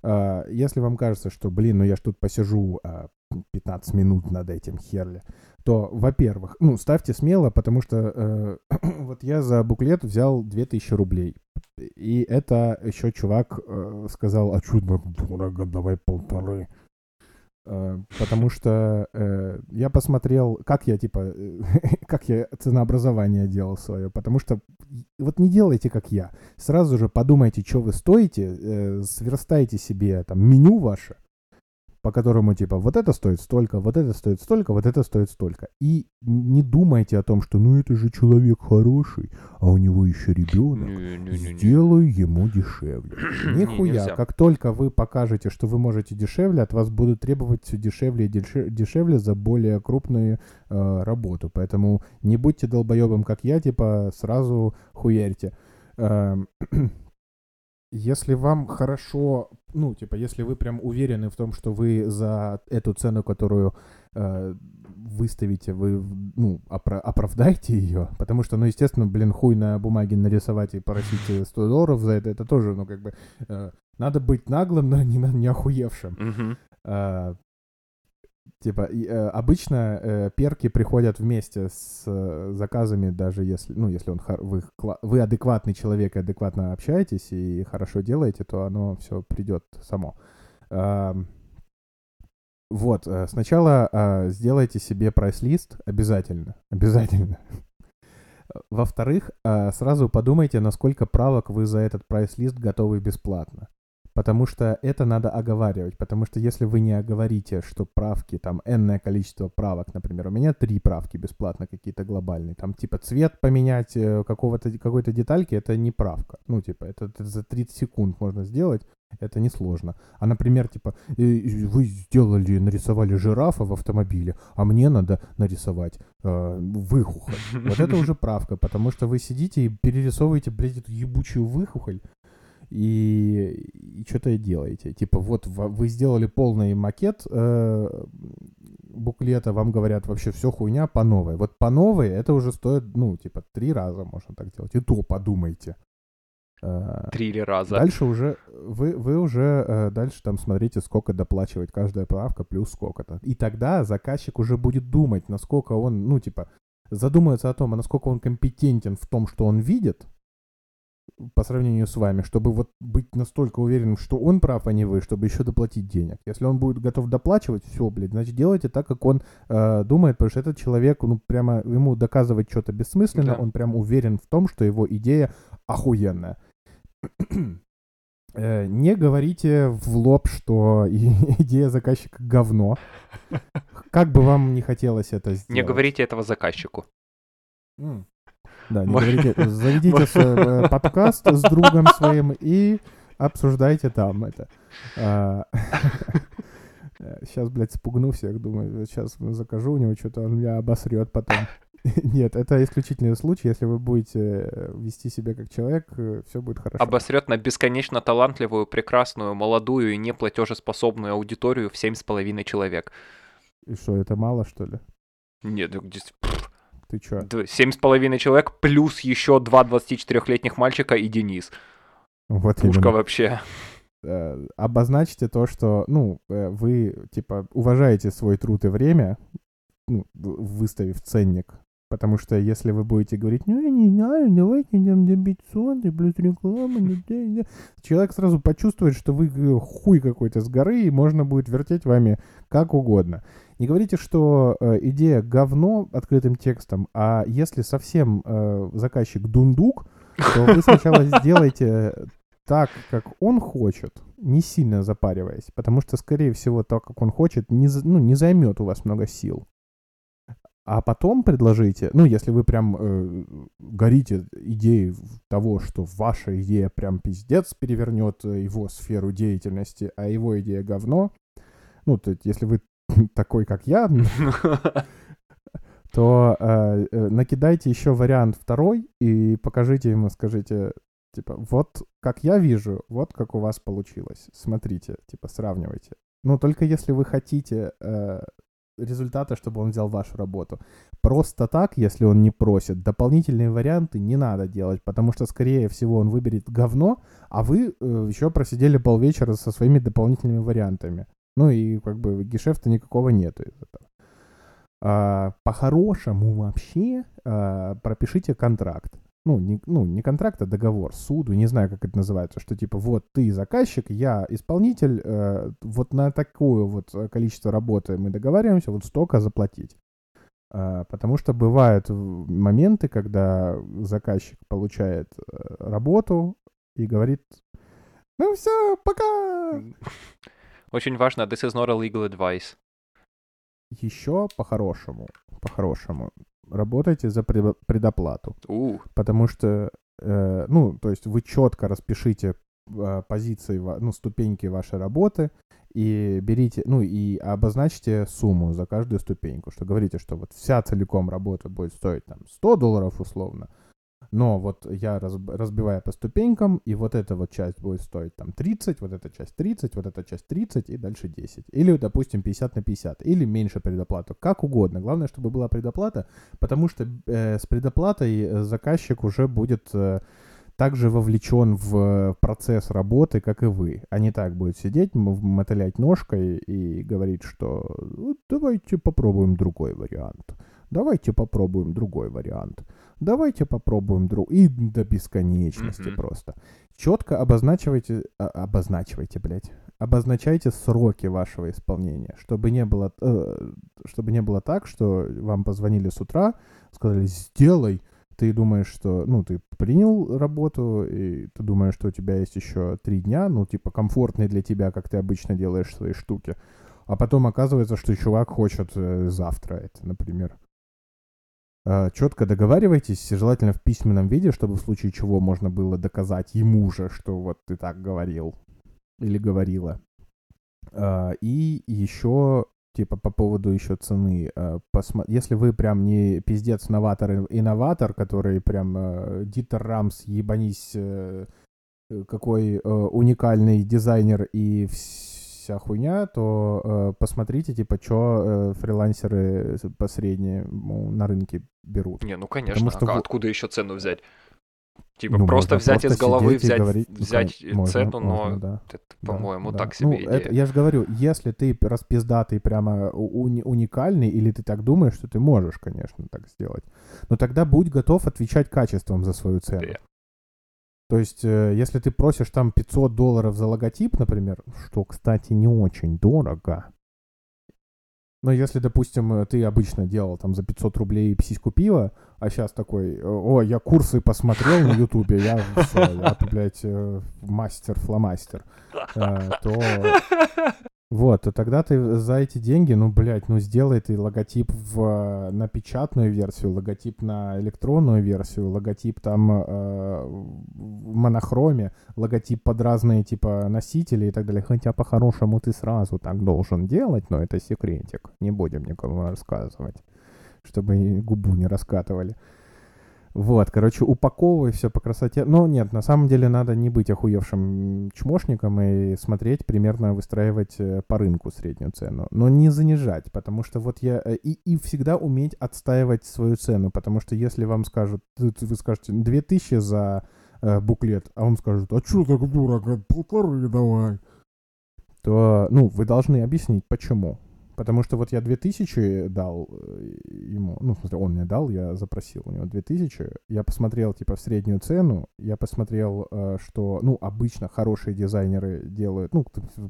А, Если вам кажется, что, блин, ну я ж тут посижу а, 15 минут над этим херли, то, во-первых, ну, ставьте смело, потому что э, вот я за буклет взял 2000 рублей. И это еще чувак э, сказал, а так дорого, давай полторы. Э, Потому что э, я посмотрел, как я, типа, как я ценообразование делал свое. Потому что вот не делайте, как я сразу же подумайте, что вы стоите, э, сверстайте себе там меню ваше, по которому типа вот это стоит столько, вот это стоит столько, вот это стоит столько. И не думайте о том, что ну это же человек хороший, а у него еще ребенок. Сделаю ему дешевле. Нихуя, нельзя. как только вы покажете, что вы можете дешевле, от вас будут требовать все дешевле и деше- дешевле за более крупную э, работу. Поэтому не будьте долбоебом, как я, типа сразу хуярьте. Эм, Если вам хорошо, ну, типа, если вы прям уверены в том, что вы за эту цену, которую э, выставите, вы, ну, опра- оправдаете ее, потому что, ну, естественно, блин, хуй на бумаге нарисовать и просить э, 100 долларов за это, это тоже, ну, как бы, э, надо быть наглым, но не, не охуевшим. А, Типа, и, э, обычно э, перки приходят вместе с э, заказами, даже если, ну, если он, вы, вы адекватный человек и адекватно общаетесь и хорошо делаете, то оно все придет само. Ам, Вот, э, сначала а, сделайте себе прайс-лист, обязательно, обязательно. Во-вторых, а, сразу подумайте, насколько правок вы за этот прайс-лист готовы бесплатно. Потому что это надо оговаривать. Потому что если вы не оговорите, что правки, там, энное количество правок, например, у меня три правки бесплатно какие-то глобальные, там, типа, цвет поменять э, какого-то, какой-то детальки, это не правка. Ну, типа, это, это за 30 секунд можно сделать, это несложно. А, например, типа, э, вы сделали, нарисовали жирафа в автомобиле, а мне надо нарисовать э, выхухоль. Вот это уже правка, потому что вы сидите и перерисовываете, блядь, эту ебучую выхухоль, и, и что-то делаете. Типа, вот вы сделали полный макет э, буклета, вам говорят, вообще все хуйня по новой. Вот по новой это уже стоит, ну, типа, три раза можно так делать. И то подумайте. Э, Три или раза. Дальше уже, вы, вы уже э, дальше там смотрите, сколько доплачивать каждая правка, плюс сколько-то. И тогда заказчик уже будет думать, насколько он, ну, типа, задумается о том, а насколько он компетентен в том, что он видит, по сравнению с вами, чтобы вот быть настолько уверенным, что он прав, а не вы, чтобы еще доплатить денег. Если он будет готов доплачивать, все, блядь, значит, делайте так, как он э, думает, потому что этот человек, ну, прямо ему доказывать что-то бессмысленно, Да. он прям уверен в том, что его идея охуенная. Э, Не говорите в лоб, что идея заказчика говно. Как бы вам не хотелось это сделать. Не говорите этого заказчику. Да, не говорите, заведите э, подкаст с другом своим и обсуждайте там это. А, Сейчас, блядь, спугну всех, думаю, сейчас закажу у него что-то, он меня обосрет потом. Нет, это исключительный случай. Если вы будете вести себя как человек, э, все будет хорошо. Обосрет на бесконечно талантливую, прекрасную, молодую и неплатежеспособную аудиторию в семь с половиной человек. И что, это мало, что ли? Нет, ты чё? Семь с половиной человек плюс еще два 24-летних мальчика и Денис. Вот Пушка именно. вообще. Э, обозначьте то, что, ну, вы, типа, уважаете свой труд и время, ну, выставив ценник Потому что если вы будете говорить, ну, я не знаю, давайте нам до 500, и плюс реклама, не, не, не. человек сразу почувствует, что вы э, хуй какой-то с горы, и можно будет вертеть вами как угодно. Не говорите, что э, идея говно открытым текстом, а если совсем э, заказчик дундук, то вы сначала сделайте так, как он хочет, не сильно запариваясь, потому что, скорее всего, то, как он хочет, не, ну, не займет у вас много сил. А потом предложите, ну, если вы прям э, горите идеей того, что ваша идея прям пиздец перевернет его сферу деятельности, а его идея говно, ну, то есть, если вы такой, как я, то э, э, накидайте еще вариант второй и покажите ему, скажите, типа, вот как я вижу, вот как у вас получилось. Смотрите, типа, сравнивайте. Но только если вы хотите э, результата, чтобы он взял вашу работу. Просто так, если он не просит, дополнительные варианты не надо делать, потому что, скорее всего, он выберет говно, а вы э, еще просидели полвечера со своими дополнительными вариантами. Ну и как бы гешефта никакого нету из этого. А, по-хорошему вообще а, пропишите контракт ну не, ну, не контракт, а договор, суду, не знаю, как это называется, что типа вот ты заказчик, я исполнитель, э, вот на такое вот количество работы мы договариваемся, вот столько заплатить. Э, потому что бывают моменты, когда заказчик получает э, работу и говорит, ну все, пока. Очень важно, this is not a legal advice. Еще по-хорошему, по-хорошему, работайте за предоплату. Uh. Потому что, э, ну, то есть вы четко распишите э, позиции, ну, ступеньки вашей работы и берите, ну, и обозначьте сумму за каждую ступеньку, что говорите, что вот вся целиком работа будет стоить там 100 долларов условно, но вот я разбиваю по ступенькам, и вот эта вот часть будет стоить там 30, вот эта часть 30, вот эта часть 30 и дальше 10. Или, допустим, 50 на 50, или меньше предоплату, как угодно. Главное, чтобы была предоплата, потому что э, с предоплатой э, заказчик уже будет... Э, также вовлечен в процесс работы, как и вы, а не так будет сидеть, мотылять ножкой и говорить, что давайте попробуем другой вариант, давайте попробуем другой вариант давайте попробуем друг... И до бесконечности mm-hmm. просто. Четко обозначивайте... А, обозначивайте, блядь. Обозначайте сроки вашего исполнения, чтобы не было, э, чтобы не было так, что вам позвонили с утра, сказали «сделай», ты думаешь, что, ну, ты принял работу, и ты думаешь, что у тебя есть еще три дня, ну, типа, комфортные для тебя, как ты обычно делаешь свои штуки, а потом оказывается, что чувак хочет э, завтра это, например. А, четко договаривайтесь, желательно в письменном виде, чтобы в случае чего можно было доказать ему же, что вот ты так говорил или говорила. А, и еще типа по поводу еще цены. Посмо... Если вы прям не пиздец новатор инноватор, который прям Дитер Рамс, ебанись, э, какой э, уникальный дизайнер и вся хуйня, то э, посмотрите, типа, что э, фрилансеры по среднему на рынке берут. Не, ну конечно, Потому что а откуда еще цену взять? Типа ну, просто взять просто из головы, взять, говорить, ну, взять ну, цену, можно, но да. это, по-моему, да, так себе ну, идея. Это, я же говорю, если ты распиздатый прямо уни- уникальный, или ты так думаешь, что ты можешь, конечно, так сделать, но тогда будь готов отвечать качеством за свою цену. Yeah. То есть, э, если ты просишь там 500 долларов за логотип, например, что, кстати, не очень дорого. Но если, допустим, э, ты обычно делал там за 500 рублей псиську пива, а сейчас такой, о, я курсы посмотрел на ютубе, я, все, я, блядь, э, мастер-фломастер, то Вот, и тогда ты за эти деньги, ну, блядь, ну, сделай ты логотип в, на печатную версию, логотип на электронную версию, логотип там э, в монохроме, логотип под разные, типа, носители и так далее. Хотя по-хорошему ты сразу так должен делать, но это секретик. Не будем никому рассказывать, чтобы губу не раскатывали. Вот, короче, упаковывай все по красоте. Но нет, на самом деле надо не быть охуевшим чмошником и смотреть, примерно выстраивать э, по рынку среднюю цену. Но не занижать, потому что вот я... Э, и, и всегда уметь отстаивать свою цену, потому что если вам скажут, вы скажете 2000 за э, буклет, а он скажет, а что так дорого, полторы давай. То, ну, вы должны объяснить, почему. Потому что вот я 2000 дал э, ему, ну, в смысле, он мне дал, я запросил у него 2000. Я посмотрел, типа, в среднюю цену, я посмотрел, э, что, ну, обычно хорошие дизайнеры делают, ну,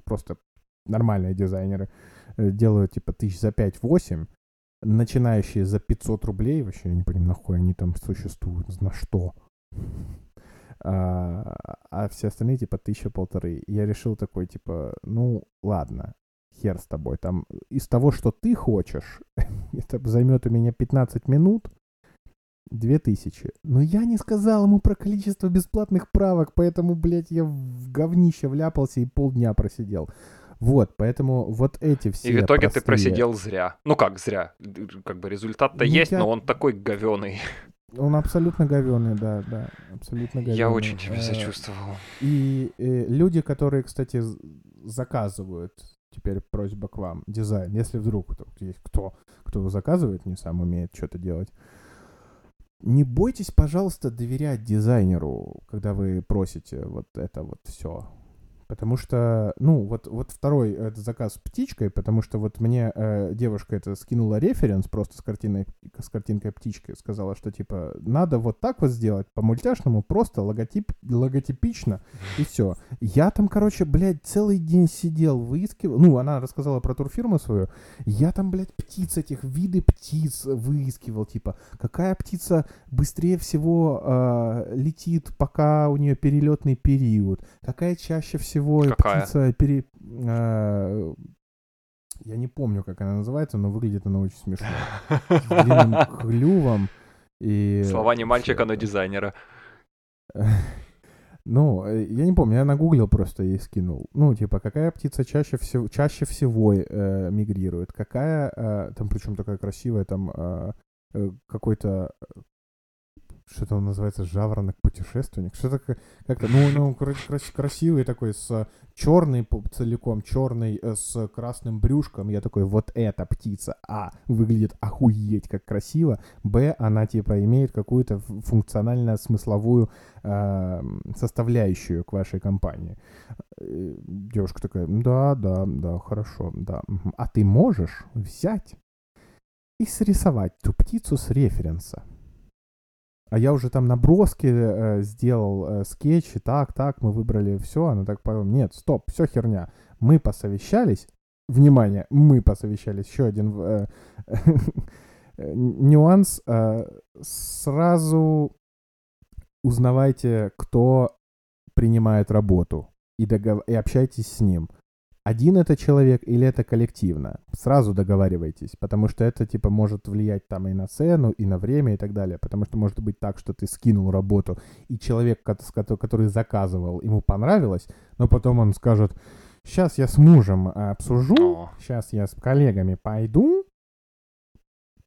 просто нормальные дизайнеры э, делают, типа, тысяч за 5-8, начинающие за 500 рублей, вообще я не понимаю, нахуй они там существуют, на что. А, а все остальные, типа, тысяча-полторы. Я решил такой, типа, ну, ладно, хер с тобой. Там из того, что ты хочешь, это займет у меня 15 минут, 2000. Но я не сказал ему про количество бесплатных правок, поэтому, блядь, я в говнище вляпался и полдня просидел. Вот, поэтому вот эти все И в итоге простые... ты просидел зря. Ну как зря? Как бы результат-то ну, есть, я... но он такой говеный. Он абсолютно говеный, да, да, абсолютно говеный. Я очень тебе э, сочувствовал. И, и э, люди, которые, кстати, заказывают теперь просьба к вам. Дизайн. Если вдруг есть кто, кто заказывает, не сам умеет что-то делать, не бойтесь, пожалуйста, доверять дизайнеру, когда вы просите вот это вот все. Потому что, ну, вот, вот второй это заказ с птичкой, потому что вот мне э, девушка это скинула референс просто с, картиной, с картинкой птички, сказала, что типа надо вот так вот сделать по-мультяшному, просто логотип, логотипично, и все. Я там, короче, блядь, целый день сидел, выискивал, ну, она рассказала про турфирму свою, я там, блядь, птиц этих, виды птиц выискивал, типа, какая птица быстрее всего э, летит, пока у нее перелетный период, какая чаще всего всего Какая? птица пере... А, я не помню, как она называется, но выглядит она очень смешно. С длинным клювом. И... Слова не мальчика, но дизайнера. Ну, э, я не помню, я нагуглил просто и скинул. Ну, типа, какая птица чаще всего, чаще всего э, мигрирует? Какая, э, там причем такая красивая, там э, э какой-то что-то он называется жаворонок-путешественник, что-то как-то, ну, ну, короче, красивый такой, с черный целиком, черный э, с красным брюшком, я такой, вот эта птица, а, выглядит охуеть как красиво, б, она, типа, имеет какую-то функционально-смысловую э, составляющую к вашей компании. Э, девушка такая, да, да, да, хорошо, да, а ты можешь взять и срисовать ту птицу с референса? А я уже там наброски э, сделал, э, скетчи, так, так, мы выбрали все, она так поняла, нет, стоп, все херня. Мы посовещались, внимание, мы посовещались, еще один э, нюанс, э, сразу узнавайте, кто принимает работу и общайтесь с ним один это человек или это коллективно. Сразу договаривайтесь, потому что это типа может влиять там и на цену, и на время, и так далее. Потому что может быть так, что ты скинул работу, и человек, который заказывал, ему понравилось, но потом он скажет, сейчас я с мужем обсужу, сейчас я с коллегами пойду,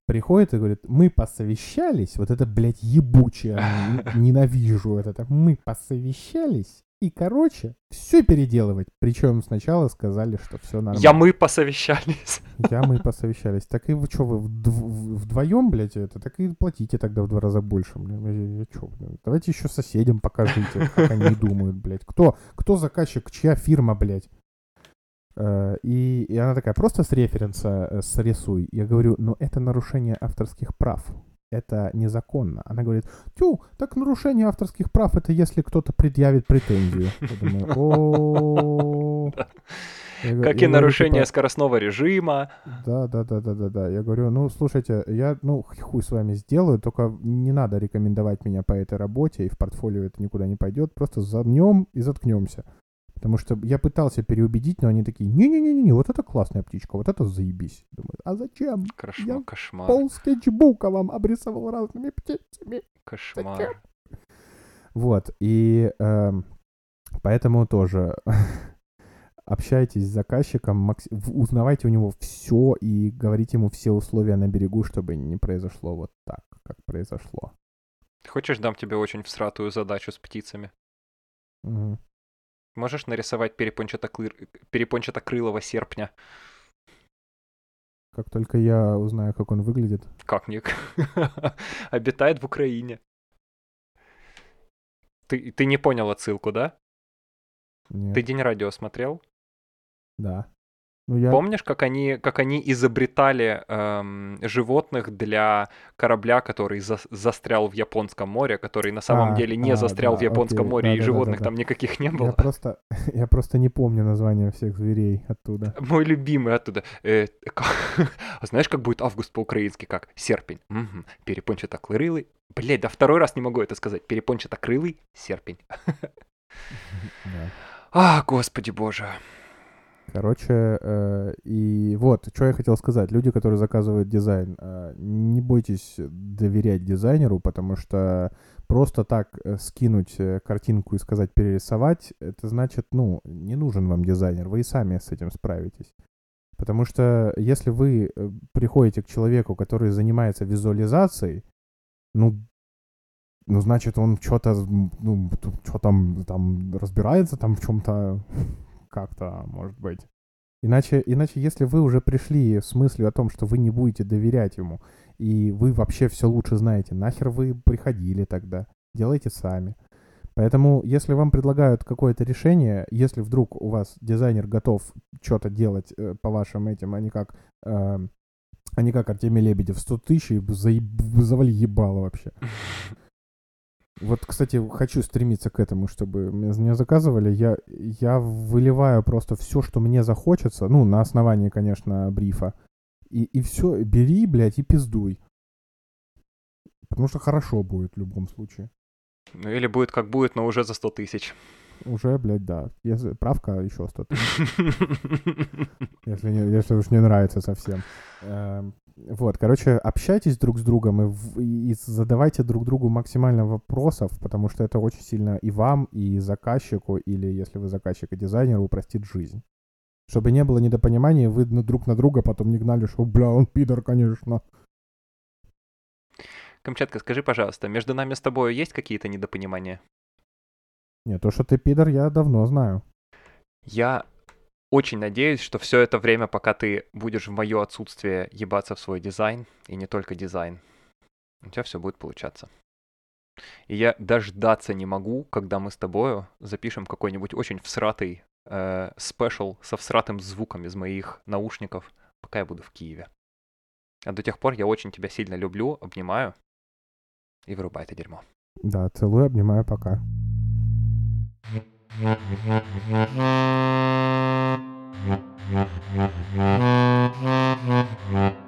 приходит и говорит, мы посовещались, вот это, блядь, ебучее, ненавижу это, мы посовещались, и, короче, все переделывать. Причем сначала сказали, что все нормально. Я мы посовещались. Я мы посовещались. Так и вы что, вы вдв- вдвоем, блядь, это, так и платите тогда в два раза больше, блядь. Я, чё, блядь? Давайте еще соседям покажите, как они думают, блядь. Кто, кто заказчик, чья фирма, блядь? Uh, и, и она такая, просто с референса uh, срисуй. Я говорю, но это нарушение авторских прав это незаконно. Она говорит, тю, так нарушение авторских прав это если кто-то предъявит претензию. Как и нарушение типа скоростного режима. Да, да, да, да, да, да. Я говорю, ну, слушайте, я, ну, хуй с вами сделаю, только не надо рекомендовать меня по этой работе, и в портфолио это никуда не пойдет, просто замнем и заткнемся. Потому что я пытался переубедить, но они такие, не-не-не-не, вот это классная птичка, вот это заебись. Думаю, а зачем? Кошмар, Я кошмар, Пол скетчбука вам обрисовал разными птицами. кошмар. Вот, и эм, поэтому тоже общайтесь с заказчиком, макс- узнавайте у него все и говорите ему все условия на берегу, чтобы не произошло вот так, как произошло. Хочешь, дам тебе очень всратую задачу с птицами? Мгм. Можешь нарисовать перепончатокры- перепончатокрылого серпня? Как только я узнаю, как он выглядит, Как ник? Обитает в Украине. Ты, ты не понял отсылку, да? нет, Ты День радио смотрел? да. Ну я, Помнишь, как они, как они изобретали эм, животных для корабля, который за- застрял в Японском море, который на самом А, деле не а, застрял в да, Японском окей, море, и да-да-да-да-да. животных там никаких не я было? просто, я просто не помню название всех зверей оттуда. Мой любимый оттуда. Э, ка- а знаешь, как будет август по-украински? Как? Серпень. Мгм. Перепончатокрылый. Блять, да второй раз не могу это сказать. Перепончатокрылый серпень. Да. А, господи боже. Короче, э, и вот, что я хотел сказать. Люди, которые заказывают дизайн, э, не бойтесь доверять дизайнеру, потому что просто так э, скинуть э, картинку и сказать перерисовать, это значит, ну, не нужен вам дизайнер, вы и сами с этим справитесь. Потому что если вы э, приходите к человеку, который занимается визуализацией, ну, ну, значит, он что-то, ну, что там, там разбирается там в чем-то, как-то, может быть. Иначе, иначе, если вы уже пришли с мыслью о том, что вы не будете доверять ему, и вы вообще все лучше знаете, нахер вы приходили тогда? Делайте сами. Поэтому, если вам предлагают какое-то решение, если вдруг у вас дизайнер готов что-то делать э, по вашим этим, а не как, э, а не как Артемий Лебедев, 100 тысяч, и заеб- завали ебало вообще. Вот, кстати, хочу стремиться к этому, чтобы меня заказывали. Я, я выливаю просто все, что мне захочется. Ну, на основании, конечно, брифа. И, и все, бери, блядь, и пиздуй. Потому что хорошо будет в любом случае. Ну или будет как будет, но уже за 100 тысяч. Уже, блядь, да. Если, правка еще 100 тысяч, если, не, если уж не нравится совсем. Эм, Вот, короче, общайтесь друг с другом и, и задавайте друг другу максимально вопросов, потому что это очень сильно и вам, и заказчику, или если вы заказчик и дизайнеру, упростит жизнь. Чтобы не было недопонимания, вы друг на друга потом не гнали, что, бля, он пидор, конечно. Камчатка, скажи, пожалуйста, между нами с тобой есть какие-то недопонимания? Не, то, что ты пидор, я давно знаю. Я очень надеюсь, что все это время, пока ты будешь в мое отсутствие ебаться в свой дизайн, и не только дизайн, у тебя все будет получаться. И я дождаться не могу, когда мы с тобою запишем какой-нибудь очень всратый э, special со всратым звуком из моих наушников, пока я буду в Киеве. А до тех пор я очень тебя сильно люблю, обнимаю и вырубай это дерьмо. Да, целую, обнимаю, пока. Thank you.